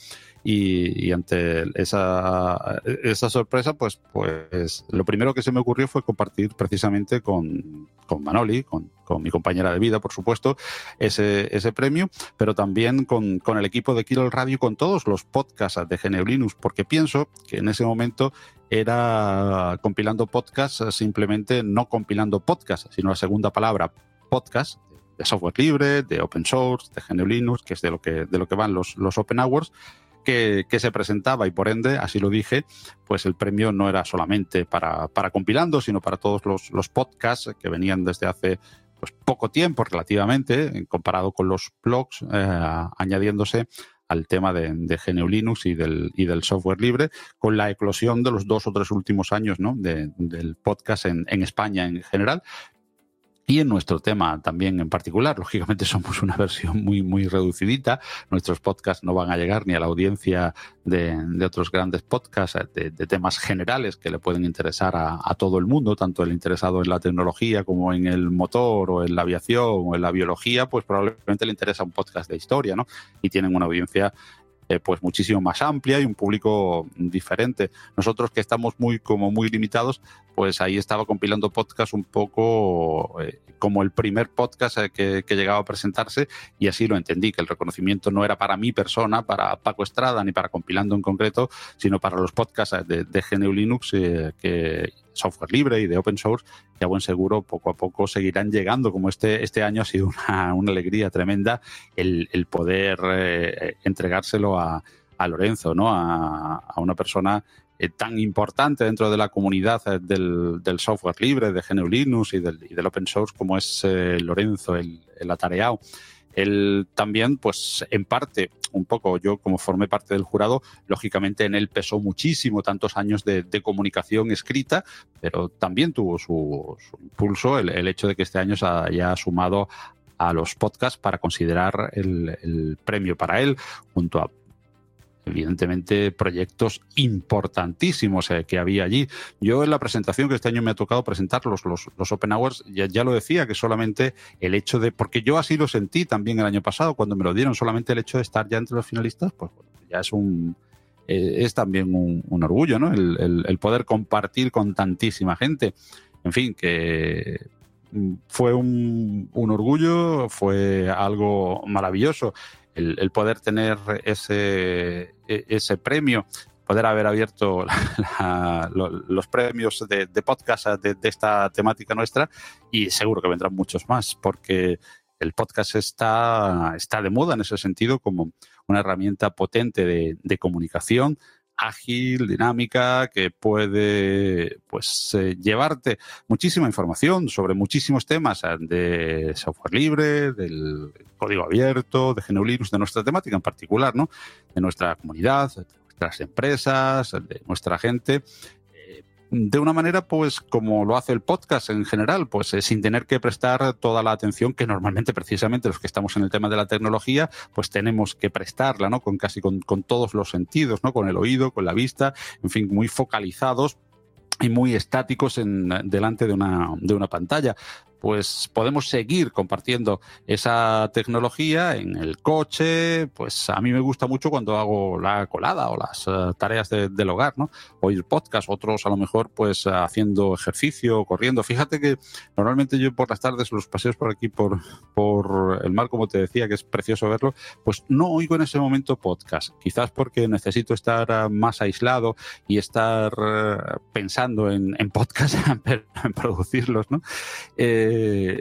Y, ante esa, esa, sorpresa, pues, pues lo primero que se me ocurrió fue compartir precisamente con, con Manoli, con, con, mi compañera de vida, por supuesto, ese, ese premio, pero también con, con el equipo de Kilo Radio, con todos los podcasts de GNU Linux, porque pienso que en ese momento era compilando podcasts, simplemente no compilando podcasts, sino la segunda palabra, podcast, de software libre, de open source, de GNU Linux, que es de lo que, de lo que van los, los Open Hours, que, se presentaba y por ende, así lo dije, pues el premio no era solamente para, para compilando, sino para todos los, los podcasts que venían desde hace pues, poco tiempo relativamente, comparado con los blogs, eh, añadiéndose al tema de, de, GNU Linux y del, y del software libre, con la eclosión de los dos o tres últimos años ¿no? del podcast en España en general, y en nuestro tema también en particular, [LAUGHS] lógicamente somos una versión muy, muy reducidita. Nuestros podcasts no van a llegar ni a la audiencia de, otros grandes podcasts de, temas generales que le pueden interesar a, todo el mundo, tanto el interesado en la tecnología como en el motor o en la aviación o en la biología, pues probablemente le interesa un podcast de historia, ¿no? Y tienen una audiencia eh, pues muchísimo más amplia y un público diferente. Nosotros que estamos muy como muy limitados, pues ahí estaba compilando podcast un poco eh, como el primer podcast eh, que, llegaba a presentarse y así lo entendí, que el reconocimiento no era para mi persona, para Paco Estrada, ni para compilando en concreto, sino para los podcasts de, de GNU Linux que software libre y de open source, que a buen seguro poco a poco seguirán llegando, como este, este año ha sido una, alegría tremenda el, poder eh, entregárselo a, Lorenzo, ¿no? A, una persona eh, tan importante dentro de la comunidad eh, del, software libre, de GNU Linux y del, y del open source, como es Lorenzo, el, el atareado. Él también, pues en parte, un poco yo como formé parte del jurado, lógicamente en él pesó muchísimo tantos años de, comunicación escrita, pero también tuvo su, impulso el, hecho de que este año se haya sumado a los podcasts para considerar el, premio para él, junto a evidentemente proyectos importantísimos eh, que había allí. Yo en la presentación que este año me ha tocado presentar los, los, Open Hours, ya, lo decía, que solamente el hecho de, porque yo así lo sentí también el año pasado, cuando me lo dieron, solamente el hecho de estar ya entre los finalistas, pues ya es un... Eh, es también un, orgullo, ¿no? El, poder compartir con tantísima gente. En fin, que fue un, un orgullo, fue algo maravilloso el, poder tener ese, e, ese premio, poder haber abierto [LAUGHS] los premios de, podcast de, esta temática nuestra y seguro que vendrán muchos más porque el podcast está, está de moda en ese sentido como una herramienta potente de comunicación, ágil, dinámica, que puede pues eh, llevarte muchísima información sobre muchísimos temas eh, de software libre, del código abierto, de GNU Linux, de nuestra temática en particular, ¿no? De nuestra comunidad, de nuestras empresas, de nuestra gente de una manera, pues, como lo hace el podcast en general, pues eh, sin tener que prestar toda la atención que normalmente, precisamente, los que estamos en el tema de la tecnología, pues tenemos que prestarla, ¿no? Con casi con, con todos los sentidos, ¿no? Con el oído, con la vista, en fin, muy focalizados y muy estáticos en, delante de una, de una pantalla pues podemos seguir compartiendo esa tecnología en el coche. Pues a mí me gusta mucho cuando hago la colada o las eh, tareas del hogar, ¿no? Oír podcast, otros a lo mejor pues haciendo ejercicio, corriendo. Fíjate que normalmente yo por las tardes, los paseos por aquí, por, por el mar, como te decía, que es precioso verlo, pues no oigo en ese momento podcast. Quizás porque necesito estar eh, más aislado y estar eh, pensando en, en podcast, [LAUGHS] en producirlos, ¿no? Eh,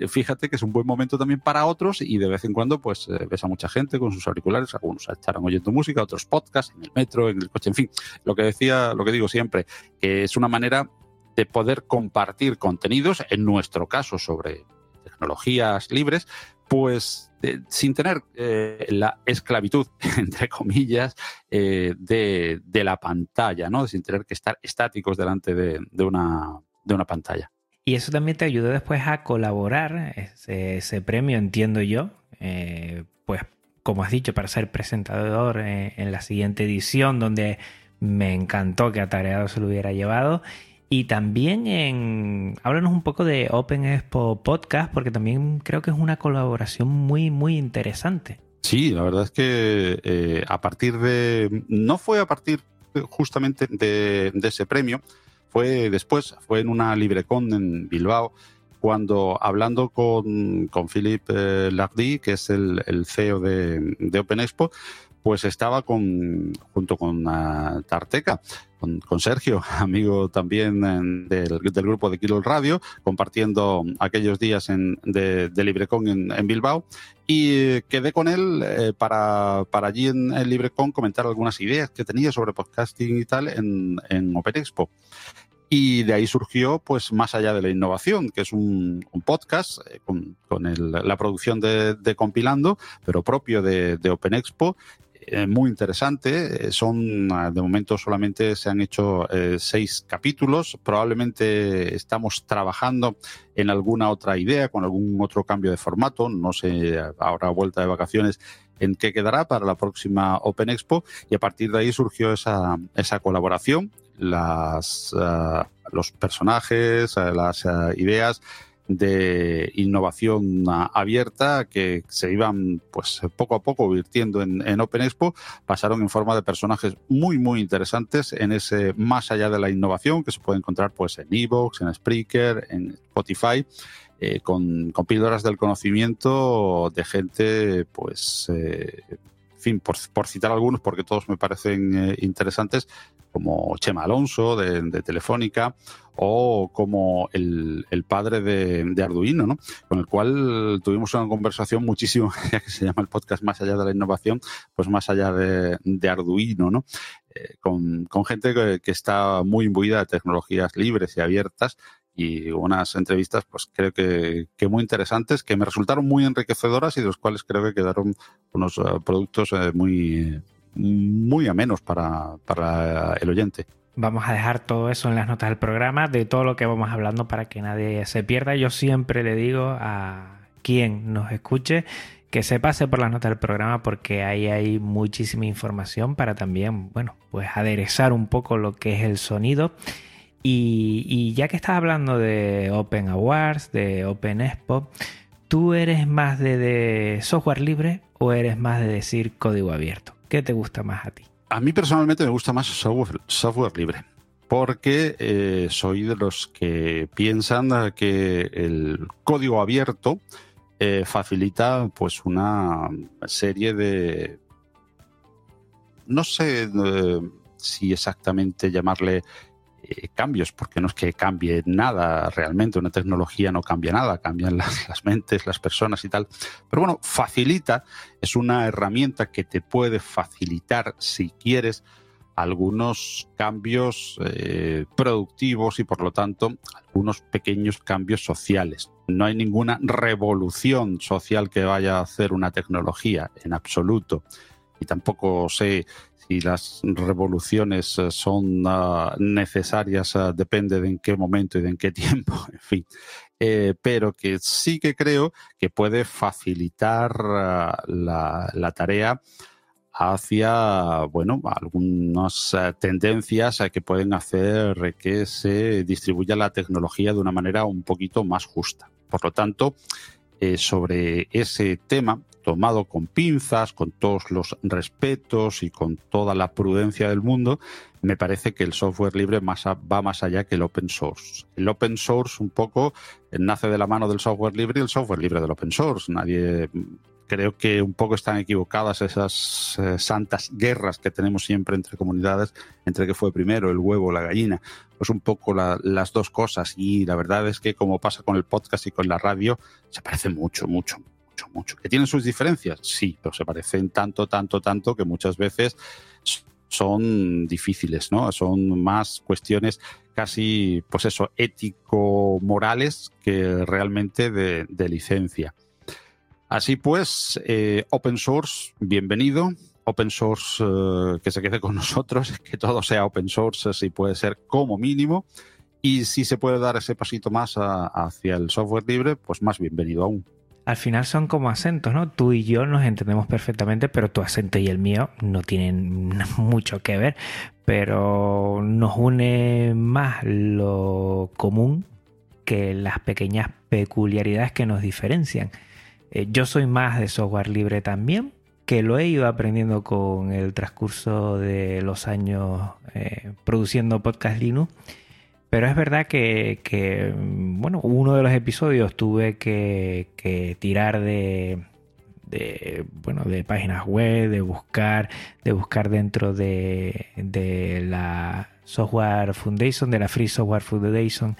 fíjate que es un buen momento también para otros y de vez en cuando pues eh, ves a mucha gente con sus auriculares, algunos estarán oyendo música, otros podcasts en el metro, en el coche, en fin, lo que decía, lo que digo siempre, que es una manera de poder compartir contenidos, en nuestro caso sobre tecnologías libres, pues sin tener eh, la esclavitud, [LAUGHS] entre comillas, de, la pantalla, ¿no? Sin tener que estar estáticos delante de, de una pantalla. Y eso también te ayuda después a colaborar, ese, premio, entiendo yo, eh, pues como has dicho, para ser presentador eh, en la siguiente edición, donde me encantó que Atareado se lo hubiera llevado. Y también en. Háblanos un poco de Open Expo Podcast, porque también creo que es una colaboración muy, muy interesante. Sí, la verdad es que eh, a partir de. No fue a partir justamente de ese premio, fue después, fue en una LibreCon en Bilbao, cuando hablando con, con Philippe eh, Lardy, que es el, CEO de, de, Open Expo, pues estaba con, junto con uh, Tarteca, con, Sergio, [LAUGHS] amigo también del, grupo de Kilo Radio, compartiendo aquellos días en, de, LibreCon en, Bilbao. Y quedé con él eh, para, para, allí en, en, LibreCon comentar algunas ideas que tenía sobre podcasting y tal en, en Open Expo. Y de ahí surgió, pues, más allá de la innovación, que es un, podcast eh, con, la producción de, Compilando, pero propio de, Open Expo, eh, muy interesante. Eh, son, ah, de momento solamente se han hecho seis capítulos. Probablemente estamos trabajando en alguna otra idea, con algún otro cambio de formato. No sé, ahora vuelta de vacaciones en qué quedará para la próxima Open Expo y a partir de ahí surgió esa, esa colaboración las, eh, los personajes, eh, las eh, ideas de innovación abierta que se iban pues poco a poco virtiendo en, en, Open Expo pasaron en forma de personajes muy muy interesantes en ese más allá de la innovación que se puede encontrar pues en Evox, en Spreaker, en Spotify con, con píldoras del conocimiento de gente pues fin, por, citar algunos, porque todos me parecen interesantes, como Chema Alonso de, Telefónica o como el, padre de, Arduino, ¿no? con el cual tuvimos una conversación muchísimo, [LAUGHS] ya que se llama el podcast Más allá de la innovación, pues más allá de, Arduino, ¿no? Eh, con, gente que, que, está muy imbuida de tecnologías libres y abiertas y unas entrevistas, pues creo que, muy interesantes, que me resultaron muy enriquecedoras y de los cuales creo que quedaron unos eh, productos eh, muy, muy amenos para, para el oyente. Vamos a dejar todo eso en las notas del programa, de todo lo que vamos hablando para que nadie se pierda. Yo siempre le digo a quien nos escuche que se pase por las notas del programa porque ahí hay muchísima información para también, bueno, pues aderezar un poco lo que es el sonido. Y, ya que estás hablando de Open Awards, de Open Expo, ¿tú eres más de, software libre o eres más de decir código abierto? ¿Qué te gusta más a ti? A mí personalmente me gusta más software, libre, porque eh, soy de los que piensan que el código abierto eh, facilita pues una serie de no sé eh, si exactamente llamarle eh, cambios, porque no es que cambie nada realmente, una tecnología no cambia nada, cambian [LAUGHS] las, mentes, las personas y tal. Pero bueno, facilita, es una herramienta que te puede facilitar, si quieres, algunos cambios eh, productivos y por lo tanto algunos pequeños cambios sociales. No hay ninguna revolución social que vaya a hacer una tecnología en absoluto. Y tampoco sé si las revoluciones eh, son ah, necesarias, ah, depende de en qué momento y de en qué [LAUGHS] tiempo, en fin. Eh, pero que sí que creo que puede facilitar ah, la, la tarea hacia, bueno, algunas tendencias que pueden hacer que se distribuya la tecnología de una manera un poquito más justa. Por lo tanto, eh, sobre ese tema, tomado con pinzas, con todos los respetos y con toda la prudencia del mundo, me parece que el software libre va más allá que el open source. El open source un poco nace de la mano del software libre y el software libre del open source. Nadie creo que un poco están equivocadas esas eh, santas guerras que tenemos siempre entre comunidades, entre qué fue primero, el huevo o la gallina. Pues un poco las dos cosas. Y la verdad es que como pasa con el podcast y con la radio, se parecen mucho, mucho, mucho, mucho. ¿Que tienen sus diferencias? Sí, pero se parecen tanto, tanto, tanto que muchas veces son difíciles, ¿no? Son más cuestiones casi, pues eso, ético-morales que realmente de licencia. Así pues, eh, open source, bienvenido. Open source eh, que se quede con [LAUGHS] nosotros, que todo sea open source si puede ser como mínimo. Y si se puede dar ese pasito más hacia el software libre, pues más bienvenido aún. Al final son como acentos, ¿no? Tú y yo nos entendemos perfectamente, pero tu acento y el mío no tienen [LAUGHS] mucho que ver, pero nos une más lo común que las pequeñas peculiaridades que nos diferencian. Eh, yo soy más de software libre también, que lo he ido aprendiendo con el transcurso de los años eh, produciendo podcast Linux. Pero es verdad que, bueno, uno de los episodios tuve que, tirar de, bueno, de páginas web, de buscar, de buscar dentro de, de la Software Foundation, de la Free Software Foundation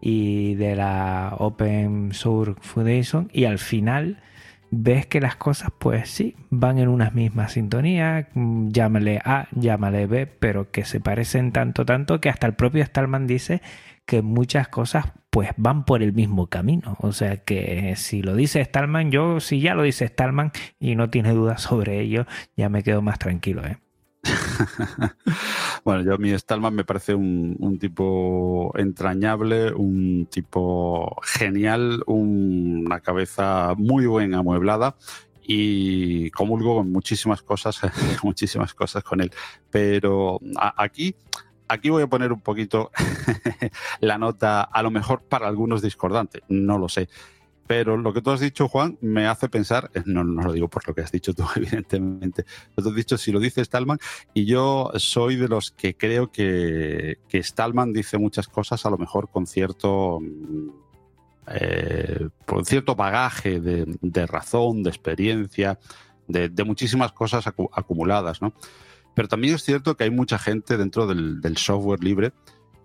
y de la Open Source Foundation y al final ves que las cosas pues sí van en unas mismas sintonías, llámale A, llámale B, pero que se parecen tanto tanto que hasta el propio Stallman dice que muchas cosas pues van por el mismo camino. O sea que si lo dice Stallman, yo si ya lo dice Stallman y no tiene dudas sobre ello, ya me quedo más tranquilo, ¿eh? [LAUGHS] bueno, yo a mí Stallman me parece un, tipo entrañable, un tipo genial, una cabeza muy bien amueblada y comulgo con muchísimas cosas, [LAUGHS] muchísimas cosas con él. Pero aquí, aquí voy a poner un poquito [LAUGHS] la nota, a lo mejor para algunos discordante, no lo sé. Pero lo que tú has dicho, Juan, me hace pensar, eh, no, lo digo por lo que has dicho tú, [LAUGHS] evidentemente, lo que has dicho si lo dice Stallman, y yo soy de los que creo que, que Stallman dice muchas cosas a lo mejor con cierto, mm, eh, con cierto bagaje de, razón, de experiencia, de, muchísimas cosas acumuladas, ¿no? Pero también es cierto que hay mucha gente dentro del, software libre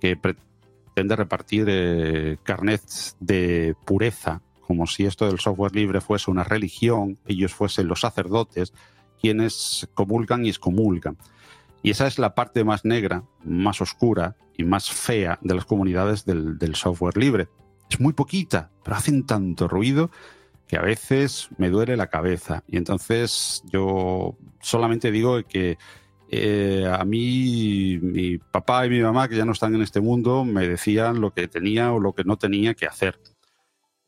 que pretende repartir eh, carnets de pureza como si esto del software libre fuese una religión, ellos fuesen los sacerdotes quienes comulgan y excomulgan. Y esa es la parte más negra, más oscura y más fea de las comunidades del, software libre. Es muy poquita, pero hacen tanto ruido que a veces me duele la cabeza. Y entonces yo solamente digo que eh, a mí, mi papá y mi mamá, que ya no están en este mundo, me decían lo que tenía o lo que no tenía que hacer.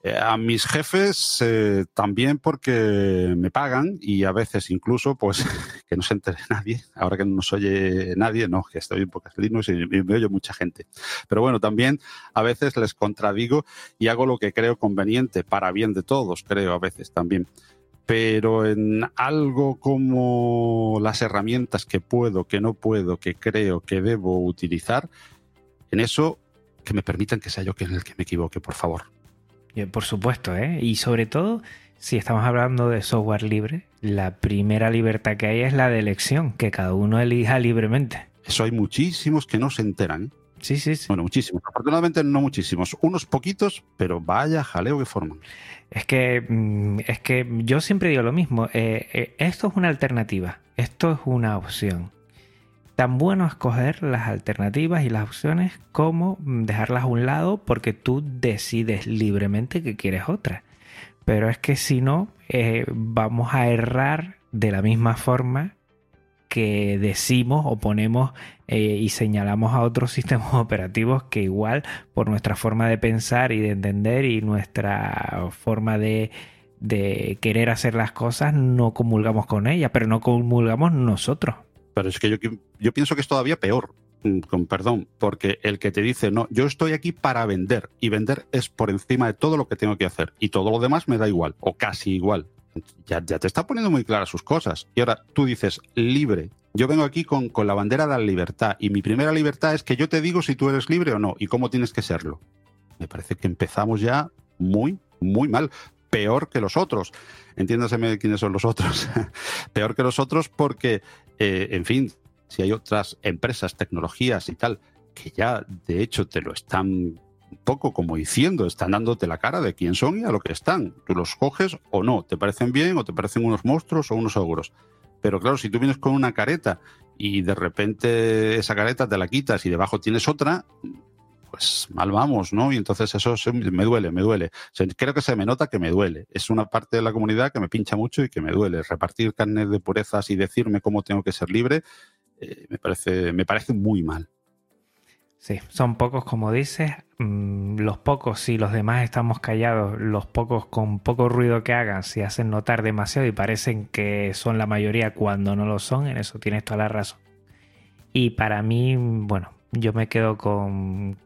Eh, a mis jefes eh, también porque me pagan y a veces incluso, pues, [LAUGHS] que no se entere nadie. Ahora que no nos oye nadie, no, que estoy en pocas Linux y, me oye mucha gente. Pero bueno, también a veces les contradigo y hago lo que creo conveniente para bien de todos, creo a veces también. Pero en algo como las herramientas que puedo, que no puedo, que creo, que debo utilizar, en eso que me permitan que sea yo quien el que me equivoque, por favor por supuesto, ¿eh? Y sobre todo, si estamos hablando de software libre, la primera libertad que hay es la de elección, que cada uno elija libremente. Eso hay muchísimos que no se enteran. ¿eh? Sí, sí, sí. Bueno, muchísimos. Afortunadamente no muchísimos. Unos poquitos, pero vaya jaleo que forman. Es que, mm, es que yo siempre digo lo mismo. Eh, eh, esto es una alternativa. Esto es una opción tan bueno escoger las alternativas y las opciones como dejarlas a un lado porque tú decides libremente que quieres otra. Pero es que si no, eh, vamos a errar de la misma forma que decimos o ponemos eh, y señalamos a otros [LAUGHS] sistemas operativos que igual por nuestra forma de pensar y de entender y nuestra forma de, de querer hacer las cosas no comulgamos con ella, pero no comulgamos nosotros. Pero es que yo, yo pienso que es todavía peor, mm, con perdón, porque el que te dice, no, yo estoy aquí para vender y vender es por encima de todo lo que tengo que hacer y todo lo demás me da igual o casi igual. Ya, ya te está poniendo muy claras sus cosas. Y ahora tú dices, libre. Yo vengo aquí con, con la bandera de la libertad y mi primera libertad es que yo te digo si tú eres libre o no y cómo tienes que serlo. Me parece que empezamos ya muy, muy mal peor que los otros. Entiéndaseme quiénes son los otros. [LAUGHS] peor que los otros porque, eh, en fin, si hay otras empresas, tecnologías y tal, que ya de hecho te lo están un poco como diciendo, están dándote la cara de quién son y a lo que están. Tú los coges o no, te parecen bien o te parecen unos monstruos o unos seguros. Pero claro, si tú vienes con una careta y de repente esa careta te la quitas y debajo tienes otra, pues mal vamos, ¿no? Y entonces eso me duele, me duele. creo que se me nota que me duele. Es una parte de la comunidad que me pincha mucho y que me duele. Repartir carnet de purezas y decirme cómo tengo que ser libre eh, me, parece, me parece muy mal. Sí, son pocos como dices, mm, los pocos si los demás estamos callados, los pocos con poco ruido que hagan se hacen notar demasiado y parecen que son la mayoría cuando no lo son, en eso tienes toda la razón. Y para mí, bueno, yo me quedo con,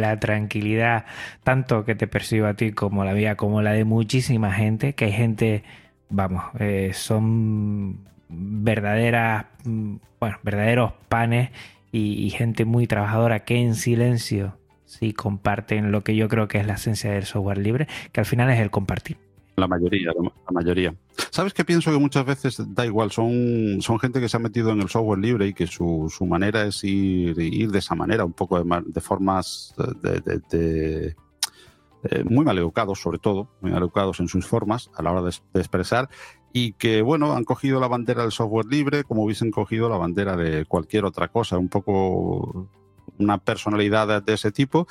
la tranquilidad, tanto que te percibo a ti como la mía, como la de muchísima gente, que hay gente, vamos, eh, son verdaderas, bueno, verdaderos panes y, gente muy trabajadora que en silencio sí comparten lo que yo creo que es la esencia del software libre, que al final es el compartir. La mayoría, la mayoría. ¿Sabes qué pienso que muchas veces da igual? Son, son gente que se ha metido en el software libre y que su, su manera es ir, ir de esa manera, un poco de, de formas de, eh, muy mal educados, sobre todo, muy mal educados en sus formas a la hora de, expresar y que, bueno, han cogido la bandera del software libre como hubiesen cogido la bandera de cualquier otra cosa, un poco una personalidad de ese tipo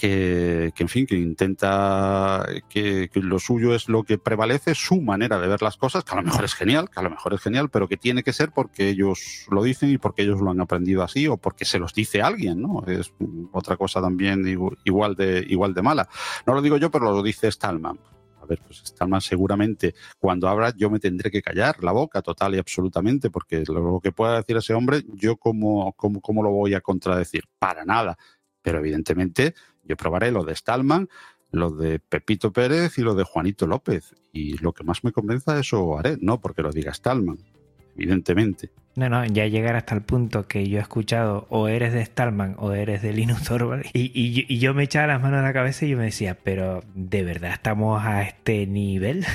que, en fin, que intenta que, lo suyo es lo que prevalece, su manera de ver las cosas, que a lo mejor es genial, que a lo mejor es genial, pero que tiene que ser porque ellos lo dicen y porque ellos lo han aprendido así o porque se los dice alguien, ¿no? Es otra cosa también igual de, igual de mala. No lo digo yo, pero lo dice Stallman. A ver, pues Stallman seguramente cuando habla yo me tendré que callar la boca total y absolutamente, porque lo que pueda decir ese hombre, yo cómo, cómo, cómo lo voy a contradecir. Para nada. Pero evidentemente yo probaré lo de Stallman, lo de Pepito Pérez y lo de Juanito López. Y lo que más me convenza, eso haré, no porque lo diga Stallman, evidentemente. No, no, ya llegar hasta el punto que yo he escuchado o eres de Stallman o eres de Linux Torvald y, yo me echaba las manos a la cabeza y yo me decía, pero ¿de verdad estamos a este nivel? [LAUGHS]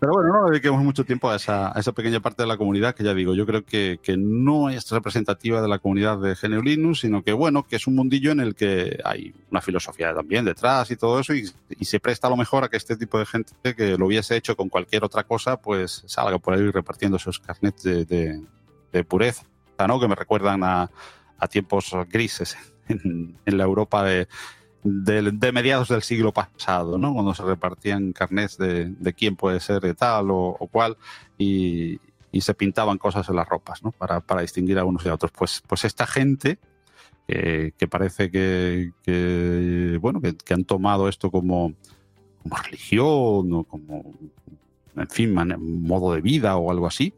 Pero bueno, no dediquemos mucho tiempo a esa, pequeña parte de la comunidad que ya digo, yo creo que, no es representativa de la comunidad de GNU Linux, sino que bueno, que es un mundillo en el que hay una filosofía también detrás y todo eso y, se presta a lo mejor a que este tipo de gente que lo hubiese hecho con cualquier otra cosa, pues salga por ahí repartiendo esos carnets de pureza, ¿no? que me recuerdan a, tiempos grises [LAUGHS] en, la Europa de, de, mediados del siglo pasado, ¿no? cuando se repartían carnets de, de quién puede ser de tal o, cual y, se pintaban cosas en las ropas para, distinguir a unos y a otros. Pues, pues esta gente que parece que, bueno que, han tomado esto como como religión o como, en fin, modo de vida o algo así.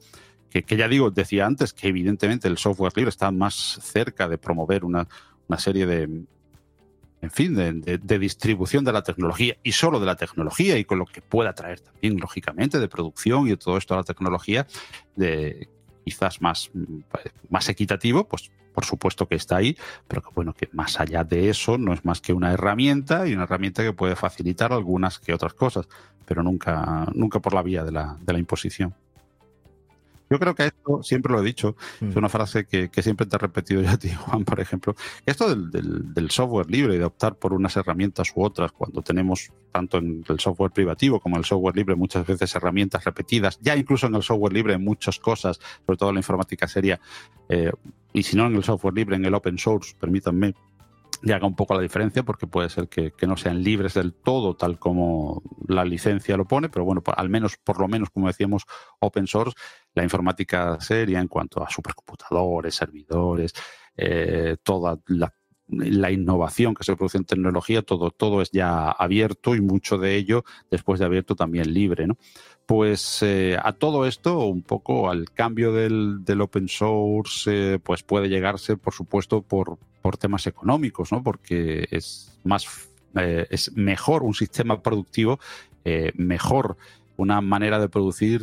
Que, ya digo, decía antes que evidentemente el software libre está más cerca de promover una, una serie de, en fin, de, distribución de la tecnología y solo de la tecnología y con lo que pueda traer también, lógicamente, de producción y de todo esto a la tecnología, de quizás más, más equitativo, pues por supuesto que está ahí, pero que bueno, que más allá de eso no es más que una herramienta y una herramienta que puede facilitar algunas que otras cosas, pero nunca, nunca por la vía de la, de la imposición. Yo creo que esto, siempre lo he dicho, es mm. una frase que, siempre te he repetido ya a ti, [LAUGHS] Juan, por ejemplo, esto del, software libre y de optar por unas herramientas u otras, cuando tenemos tanto en el software privativo como en el software libre muchas veces herramientas repetidas, ya incluso en el software libre muchas cosas, sobre todo en la informática seria, eh, y si no en el software libre, en el open source, permítanme, y haga un poco la diferencia porque puede ser que, no sean libres del todo tal como la licencia lo pone, pero bueno, al menos, por lo menos, como decíamos, open source, la informática seria en cuanto a supercomputadores, servidores, eh, toda la, innovación que se produce en tecnología, todo, todo es ya abierto y mucho de ello, después de abierto, también libre, ¿no? Pues eh, a todo esto, un poco al cambio del, open source, eh, pues puede llegarse, por supuesto, por, por temas económicos, ¿no? Porque es más, es mejor un sistema productivo, mejor una manera de producir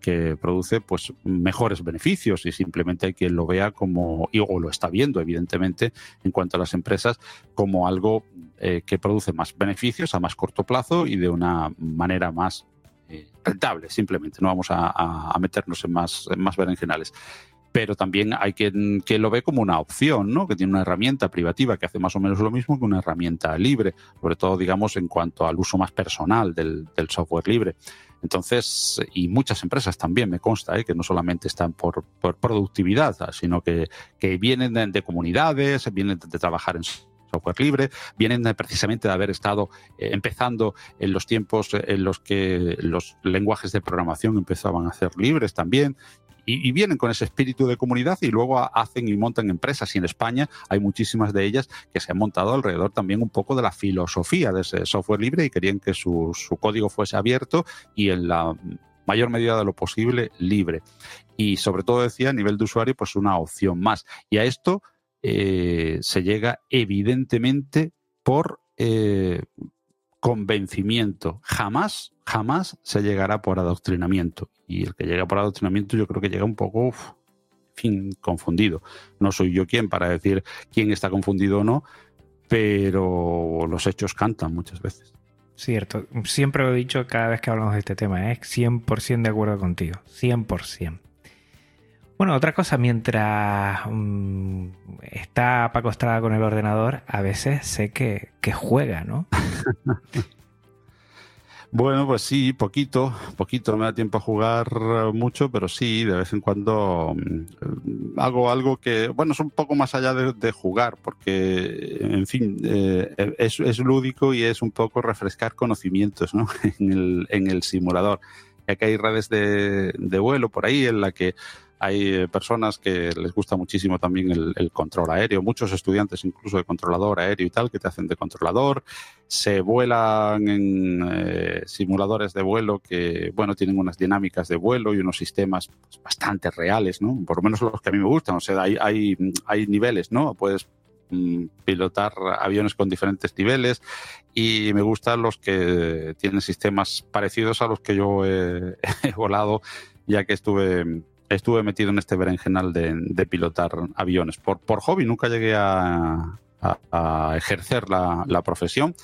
que produce pues mejores beneficios y simplemente hay quien lo vea como o lo está viendo evidentemente en cuanto a las empresas como algo que produce más beneficios a más corto plazo y de una manera más eh, rentable, simplemente. No vamos a, meternos en más, en más berenjenales. Pero también hay quien, que lo ve como una opción, ¿no? Que tiene una herramienta privativa que hace más o menos lo mismo que una herramienta libre, sobre todo, digamos, en cuanto al uso más personal del, software libre. Entonces, y muchas empresas también, me consta, ¿eh? que no solamente están por, productividad, sino que, vienen de, de, comunidades, vienen de trabajar en software libre, vienen precisamente de haber estado eh, empezando en los tiempos en los que los lenguajes de programación empezaban a ser libres también. Y, vienen con ese espíritu de comunidad y luego hacen y montan empresas. Y en España hay muchísimas de ellas que se han montado alrededor también un poco de la filosofía de ese software libre y querían que su, su código fuese abierto y en la mayor medida de lo posible libre. Y sobre todo decía a nivel de usuario, pues una opción más. Y a esto eh, se llega evidentemente por eh, convencimiento. Jamás, jamás se llegará por adoctrinamiento. Y el que llega por adoctrinamiento yo creo que llega un poco, fin, confundido. No soy yo quien para decir quién está confundido o no, pero los hechos cantan muchas veces. Cierto, siempre lo he dicho cada vez que hablamos de este tema, es ¿eh? 100% de acuerdo contigo, 100%. Bueno, otra cosa, mientras mm, está Paco Estrada con el ordenador, a veces sé que, juega, ¿no? [LAUGHS] Bueno, pues sí, poquito, poquito, me da tiempo a jugar mucho, pero sí, de vez en cuando mm, hago algo que, bueno, es un poco más allá de, jugar, porque, en fin, eh, es, lúdico y es un poco refrescar conocimientos ¿no? [LAUGHS] en, el, en el simulador. Ya que hay redes de, de vuelo por ahí en la que hay eh, personas que les gusta muchísimo también el, control aéreo, muchos estudiantes incluso de controlador aéreo y tal, que te hacen de controlador. Se vuelan en eh, simuladores de vuelo que, bueno, tienen unas dinámicas de vuelo y unos sistemas pues, bastante reales, ¿no? Por lo menos los que a mí me gustan. O sea, hay, hay, hay niveles, ¿no? Puedes mm, pilotar aviones con diferentes niveles y me gustan los que tienen sistemas parecidos a los que yo he [LAUGHS] volado ya que estuve estuve metido en este berenjenal de, de pilotar aviones. Por, por hobby nunca llegué a, ejercer la, profesión.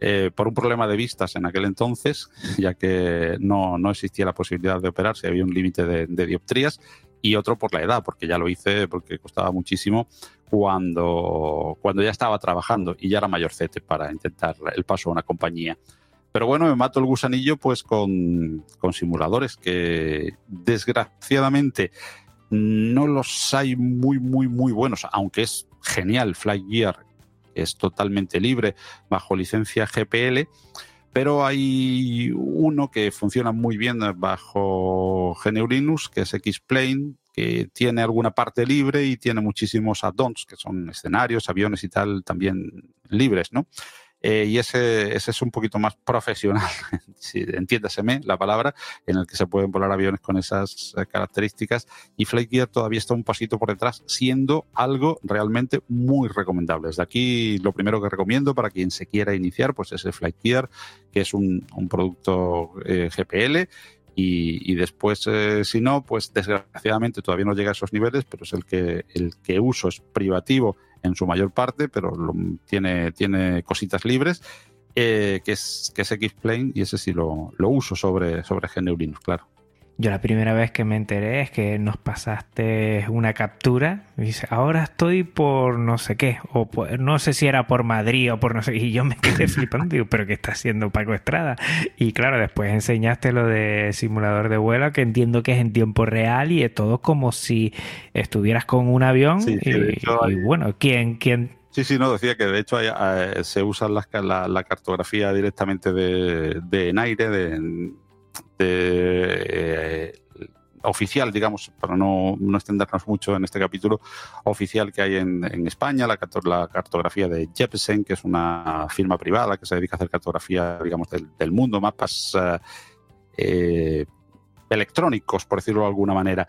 Eh, por un problema de vistas en aquel entonces, ya que no, no existía la posibilidad de operarse, había un límite de, de, dioptrías, y otro por la edad, porque ya lo hice porque costaba muchísimo cuando, cuando ya estaba trabajando y ya era mayorcete para intentar el paso a una compañía. Pero bueno, me mato el gusanillo pues con, simuladores que desgraciadamente no los hay muy, muy, muy buenos, aunque es genial. Flight Gear es totalmente libre bajo licencia GPL, pero hay uno que funciona muy bien bajo GNU Linux, que es X-Plane, que tiene alguna parte libre y tiene muchísimos add-ons, que son escenarios, aviones y tal, también libres, ¿no? Eh, y ese, ese es un poquito más profesional, [LAUGHS] si entiéndaseme la palabra, en el que se pueden volar aviones con esas eh, características y Flight Gear todavía está un pasito por detrás, siendo algo realmente muy recomendable. Desde aquí lo primero que recomiendo para quien se quiera iniciar pues es el Flight Gear, que es un, producto eh, GPL y, después, si no, pues desgraciadamente todavía no llega a esos niveles, pero es el que, el que uso, es privativo en su mayor parte, pero tiene, tiene cositas libres, eh, que es, que es X-Plane y ese sí lo, lo uso sobre, sobre GNU claro. Yo la primera vez que me enteré es que nos pasaste una captura. Y dice, ahora estoy por no sé qué, o no sé si era por Madrid o por no sé qué, y yo me quedé [LAUGHS] flipando, digo, pero ¿qué está haciendo Paco Estrada? Y claro, después enseñaste lo de simulador de vuelo, que entiendo que es en tiempo real y es todo como si estuvieras con un avión y, bueno, ¿quién, quién Sí, sí, no, decía que de hecho eh, se usa la, la, cartografía directamente de, de en aire, de, eh, oficial, digamos, para no, no, extendernos mucho en este capítulo, oficial que hay en, España, la, cartografía de Jeppesen, que es una firma privada que se dedica a hacer cartografía, digamos, del, mundo, mapas eh, eh, electrónicos, por decirlo de alguna manera.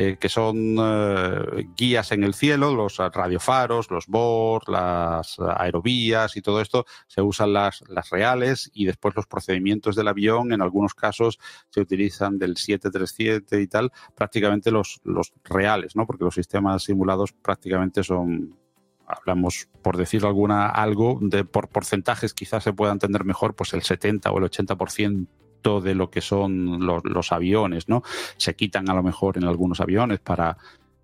Eh, que son eh, guías en el cielo, los radiofaros, los BOR, las aerovías y todo esto, se usan las, las reales y después los procedimientos del avión, en algunos casos se utilizan del 737 y tal, prácticamente los, los reales, ¿no? porque los sistemas simulados prácticamente son hablamos, por decir alguna, algo de por porcentajes quizás se pueda entender mejor, pues el 70 o el 80% de lo que son los, aviones, ¿no? Se quitan a lo mejor en algunos aviones para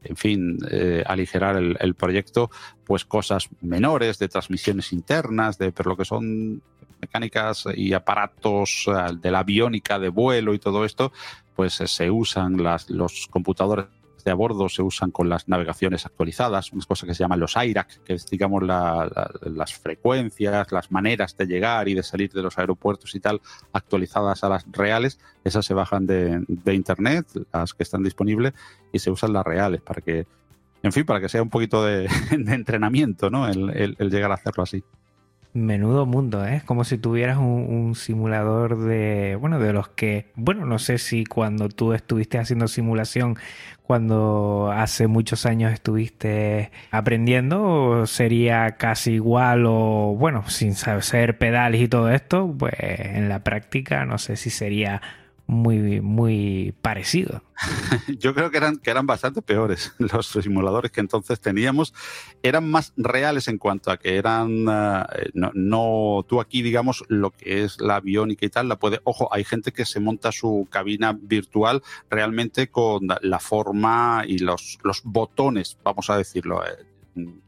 en fin, eh, aligerar el, proyecto, pues cosas menores de transmisiones internas, de, pero lo que son mecánicas y aparatos eh, de la aviónica de vuelo y todo esto, pues eh, se usan las, los computadores de a bordo se usan con las navegaciones actualizadas, unas cosas que se llaman los IRAC, que es, digamos, las frecuencias, las maneras de llegar y de salir de los aeropuertos y tal, actualizadas a las reales. Esas se bajan de, Internet, las que están disponibles, y se usan las reales para que, en fin, para que sea un poquito de, [LAUGHS] entrenamiento, ¿no? el llegar a hacerlo así. Menudo mundo, ¿eh? Como si tuvieras un, simulador de, bueno, de los que, bueno, no sé si cuando tú estuviste haciendo simulación, cuando hace muchos años estuviste aprendiendo, sería casi igual o, bueno, sin saber pedales y todo esto, pues en la práctica no sé si sería muy, muy parecido. [LAUGHS] Yo creo que eran, que eran bastante peores [LAUGHS] los simuladores que entonces teníamos. Eran más reales en cuanto a que eran, eh, no, tú aquí, digamos, lo que es la aviónica y tal, la puede, ojo, hay gente que se monta su cabina virtual realmente con la forma y los, los botones, vamos a decirlo. Eh,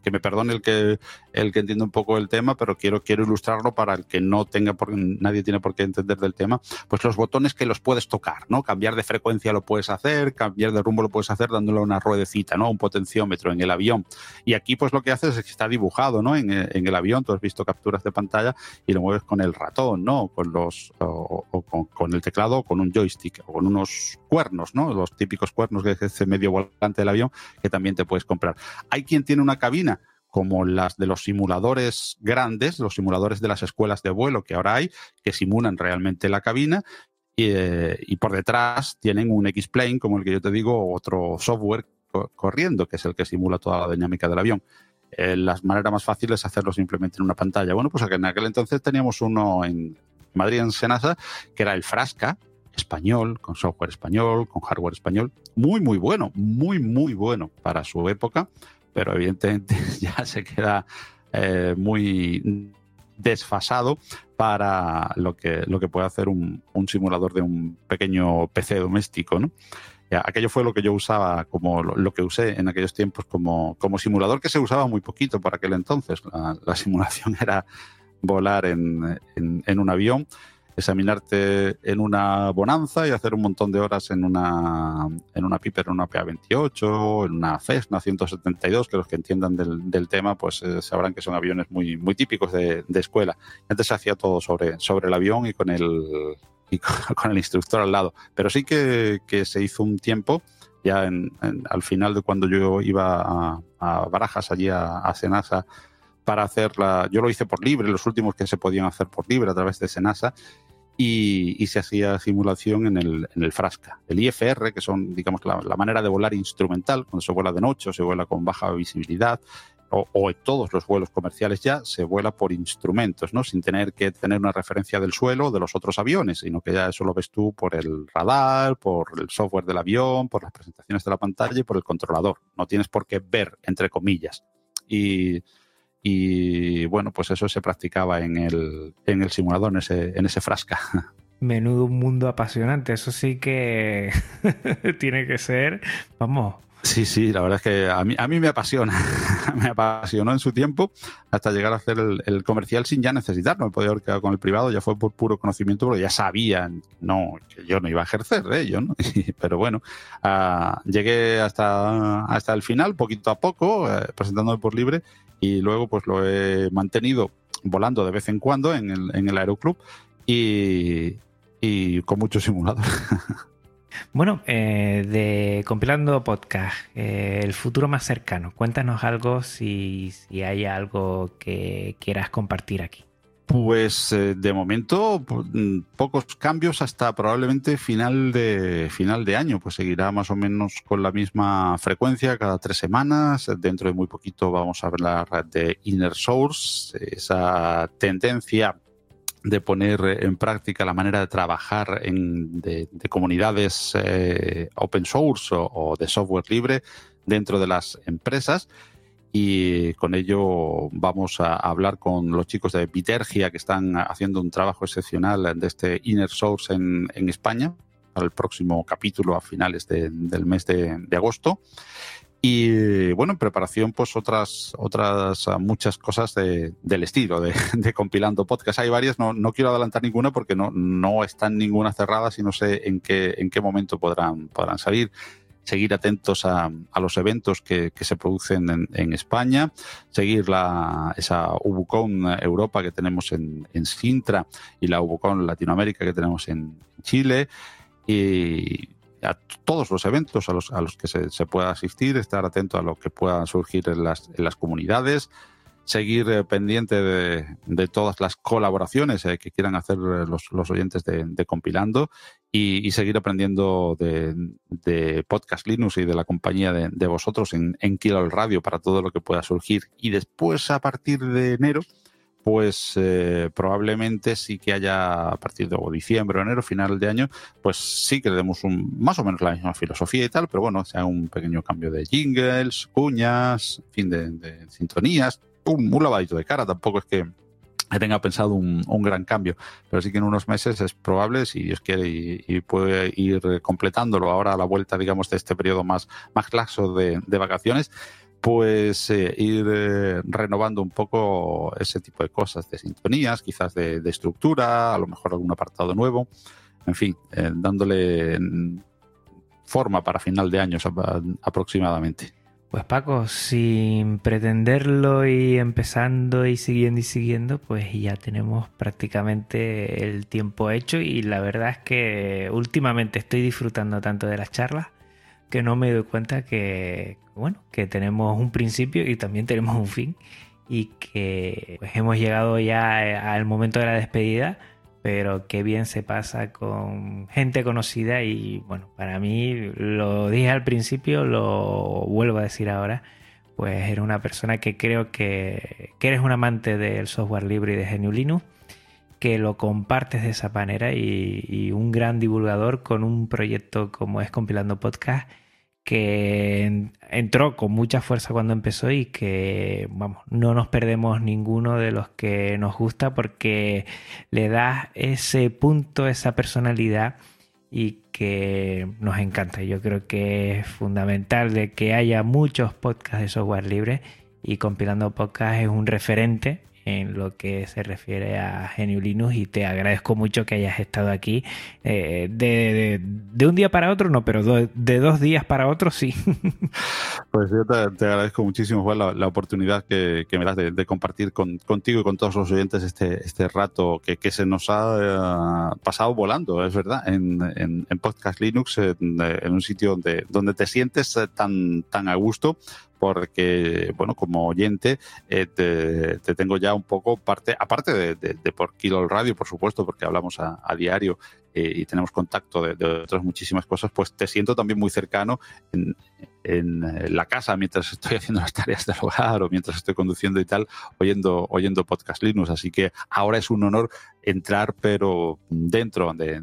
que me perdone el que el que entiende un poco el tema, pero quiero, quiero ilustrarlo para el que no tenga, porque nadie tiene por qué entender del tema, pues los botones que los puedes tocar, ¿no? Cambiar de frecuencia lo puedes hacer, cambiar de rumbo lo puedes hacer dándole una ruedecita, ¿no? Un potenciómetro en el avión. Y aquí pues lo que haces es que está dibujado, ¿no? En, el avión, tú has visto capturas de pantalla y lo mueves con el ratón, ¿no? Con los, o, con, el teclado, o con un joystick, o con unos cuernos, ¿no? Los típicos cuernos que es ese medio volante del avión que también te puedes comprar. Hay quien tiene una cabina como las de los simuladores grandes, los simuladores de las escuelas de vuelo que ahora hay, que simulan realmente la cabina y, eh, por detrás tienen un X-Plane, como el que yo te digo, otro software corriendo, que es el que simula toda la dinámica del avión. Eh, la manera más fácil es hacerlo simplemente en una pantalla. Bueno, pues en aquel entonces teníamos uno en Madrid, en Senasa, que era el Frasca, español, con software español, con hardware español. Muy, muy bueno, muy, muy bueno para su época pero evidentemente [LAUGHS] ya se queda eh, muy desfasado para lo que, lo que puede hacer un, simulador de un pequeño PC doméstico, ¿no? aquello fue lo que yo usaba como lo, que usé en aquellos tiempos como, como, simulador que se usaba muy poquito para aquel entonces. La, [LAUGHS] simulación era volar en, en un avión examinarte en una bonanza y hacer un montón de horas en una, en una Piper, en una PA28, en una Cessna 172, que los que entiendan del, tema pues eh, sabrán que son aviones muy, muy típicos de, escuela. Antes se hacía todo sobre, sobre el avión y con el, [LAUGHS] con, el instructor al lado. Pero sí que, se hizo un tiempo, ya en, al final de cuando yo iba a, Barajas, allí a, a Senasa, para hacerla. Yo lo hice por libre, los últimos que se podían hacer por libre a través de Senasa. Y, se hacía simulación en el, en el Frasca. El IFR, que son, digamos, la, la, manera de volar instrumental, cuando se vuela de noche o se vuela con baja visibilidad, o, en todos los vuelos comerciales ya se vuela por instrumentos, ¿no? Sin tener que tener una referencia del suelo de los otros aviones, sino que ya eso lo ves tú por el radar, por el software del avión, por las presentaciones de la pantalla y por el controlador. No tienes por qué ver, entre comillas. Y, y bueno, pues eso se practicaba en el, en el simulador, en ese, en ese frasca. [LAUGHS] Menudo mundo apasionante, eso sí que [LAUGHS] tiene que ser, vamos, Sí, sí, la verdad es que a mí, a mí me apasiona. [LAUGHS] me apasionó en su tiempo hasta llegar a hacer el, comercial sin ya necesitarlo. Me podía haber quedado con el privado, ya fue por puro conocimiento, porque ya sabían no, que yo no iba a ejercer de ello. ¿no? [LAUGHS] Pero bueno, uh, llegué hasta, hasta el final, poquito a poco, eh, presentándome por libre, y luego pues lo he mantenido volando de vez en cuando en el, en el Aeroclub y, y con mucho simulador. [LAUGHS] Bueno, eh, de compilando podcast, eh, el futuro más cercano, cuéntanos algo si, si, hay algo que quieras compartir aquí. Pues eh, de momento mm, pocos cambios hasta probablemente final de final de año, pues seguirá más o menos con la misma frecuencia cada tres semanas. Dentro de muy poquito vamos a hablar de Inner Source, esa tendencia de poner en práctica la manera de trabajar en, de, comunidades eh, open source o, de software libre dentro de las empresas. Y con ello vamos a hablar con los chicos de Vitergia que están haciendo un trabajo excepcional de este Inner Source en, en España para el próximo capítulo a finales del mes de, de agosto. Y bueno, en preparación, pues otras, otras ah, muchas cosas de, del estilo de, [LAUGHS] compilando podcast. Hay varias, no, no quiero adelantar ninguna porque no, no están ninguna cerrada y no sé en qué, en qué momento podrán, podrán salir. Seguir atentos a, a los eventos que, que se producen en, en, España, seguir la, esa Ubucon Europa que tenemos en, en Sintra y la Ubucon Latinoamérica que tenemos en Chile. Y, a todos los eventos a los, a los que se, pueda asistir, estar atento a lo que pueda surgir en las, en las comunidades, seguir eh, pendiente de, de, todas las colaboraciones eh, que quieran hacer eh, los, oyentes de, Compilando y, seguir aprendiendo de, de, Podcast Linux y de la compañía de, de vosotros en, en Kilo Radio para todo lo que pueda surgir. Y después, a partir de enero, pues eh, probablemente sí que haya a partir de diciembre o enero, final de año, pues sí que le demos un, más o menos la misma filosofía y tal, pero bueno, sea un pequeño cambio de jingles, cuñas, fin, de, sintonías, un, un, lavadito de cara, tampoco es que tenga pensado un, un, gran cambio, pero sí que en unos meses es probable, si Dios quiere, y, puede ir completándolo ahora a la vuelta, digamos, de este periodo más, más laxo de vacaciones, pues eh, ir eh, renovando un poco ese tipo de cosas, de sintonías, quizás de, estructura, a lo mejor algún apartado nuevo, en fin, eh, dándole forma para final de año aproximadamente. Pues Paco, sin pretenderlo y empezando y siguiendo y siguiendo, pues ya tenemos prácticamente el tiempo hecho y la verdad es que últimamente estoy disfrutando tanto de las charlas que no me doy cuenta que, bueno, que tenemos un principio y también [LAUGHS] tenemos un fin y que pues, hemos llegado ya al momento de la despedida, pero qué bien se pasa con gente conocida y bueno, para mí lo dije al principio, lo vuelvo a decir ahora, pues eres una persona que creo que, que eres un amante del software libre y de GNU Linux que lo compartes de esa manera y, un gran divulgador con un proyecto como es Compilando Podcast que entró con mucha fuerza cuando empezó y que vamos, no nos perdemos ninguno de los que nos gusta porque le da ese punto, esa personalidad y que nos encanta. Yo creo que es fundamental de que haya muchos podcasts de software libre y compilando podcast es un referente en lo que se refiere a GNU Linux y te agradezco mucho que hayas estado aquí eh, de, de, un día para otro, no, pero de dos días para otro sí. [LAUGHS] Pues yo te, agradezco muchísimo Juan, la, la, oportunidad que, que me das de, compartir con, contigo y con todos los oyentes este, este rato que, que se nos ha uh, pasado volando, es verdad, en, en, Podcast Linux, en, en un sitio donde, donde te sientes tan, tan a gusto porque, bueno, como oyente, eh, te, tengo ya un poco parte, aparte de, por Kilo Radio, por supuesto, porque hablamos a, diario eh, y tenemos contacto de, otras muchísimas cosas, pues te siento también muy cercano en, en eh, la casa mientras estoy [LAUGHS] haciendo las tareas del hogar o mientras estoy conduciendo y tal, oyendo, oyendo podcast Linux. Así que ahora es un honor entrar, pero dentro de,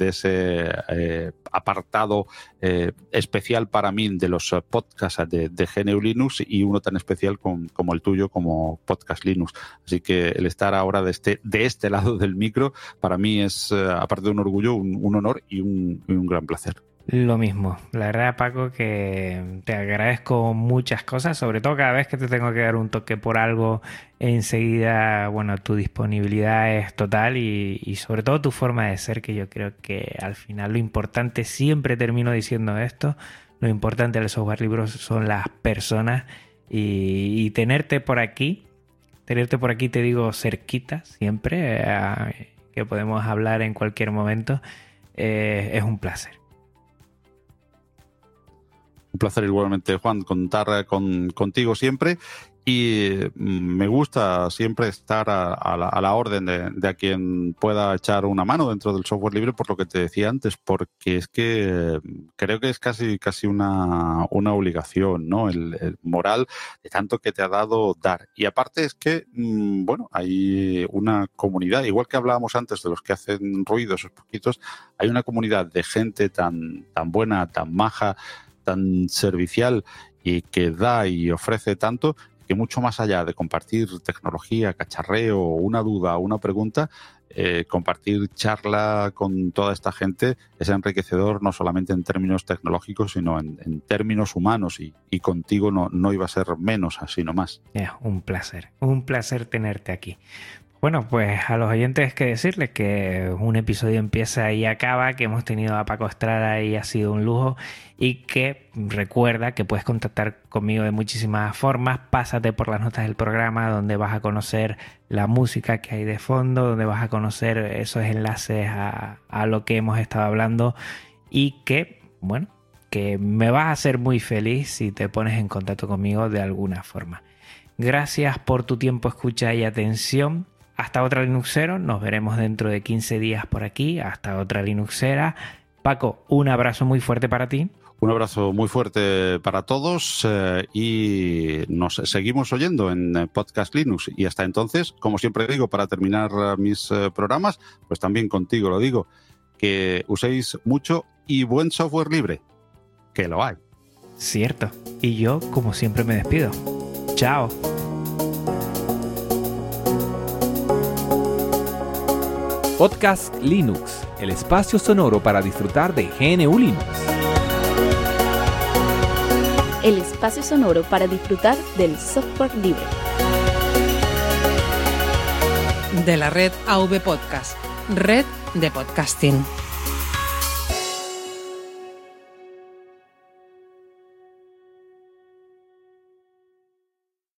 ese eh, apartado eh, especial para mí de los podcasts de, de GNU Linux y uno tan especial como el tuyo, como Podcast Linux. Así que el estar ahora de este, de este lado del micro, para mí es, aparte de un orgullo, un, honor y un gran placer. Lo mismo. La verdad, Paco, que te agradezco muchas cosas, sobre todo cada vez que te tengo que dar un toque por algo, enseguida, bueno, tu disponibilidad es total y, sobre todo tu forma de ser, que yo creo que al final lo importante, siempre termino diciendo esto, lo importante del software libre son las personas y, tenerte por aquí, tenerte por aquí, te digo, cerquita, siempre, eh, que podemos hablar en cualquier momento, eh, es un placer. Un placer igualmente, Juan, contar con, contigo siempre. Y mm, me gusta siempre estar a, la, orden de, a quien pueda echar una mano dentro del software libre, por lo que te decía antes, porque es que creo que es casi, casi una, obligación, ¿no? El, moral de tanto que te ha dado dar. Y aparte es que, mm, bueno, hay una comunidad, igual que hablábamos antes de los que hacen ruido, esos poquitos, hay una comunidad de gente tan, tan buena, tan maja, tan servicial y que da y ofrece tanto que mucho más allá de compartir tecnología, cacharreo, una duda una pregunta, eh, compartir charla con toda esta gente es enriquecedor no solamente en términos tecnológicos, sino en, términos humanos y, contigo no, no, iba a ser menos así nomás. un placer, un placer tenerte aquí. Bueno, pues a los oyentes que decirles que un episodio empieza y acaba, que hemos tenido a Paco Estrada y ha sido un lujo y que recuerda que puedes contactar conmigo de muchísimas formas. Pásate por las notas del programa donde vas a conocer la música que hay de fondo, donde vas a conocer esos enlaces a, a lo que hemos estado hablando y que, bueno, que me vas a hacer muy feliz si te pones en contacto conmigo de alguna forma. Gracias por tu tiempo, escucha y atención. Hasta otra Linuxero, nos veremos dentro de 15 días por aquí. Hasta otra Linuxera. Paco, un abrazo muy fuerte para ti. Un abrazo muy fuerte para todos eh, y nos seguimos oyendo en eh, Podcast Linux. Y hasta entonces, como siempre digo, para terminar eh, mis programas, pues también contigo lo digo, que uséis mucho y buen software libre, que lo hay. Cierto. Y yo, como siempre, me despido. Chao. Podcast Linux, el espacio sonoro para disfrutar de GNU Linux. El espacio sonoro para disfrutar del software libre. De la red AV Podcast, red de podcasting.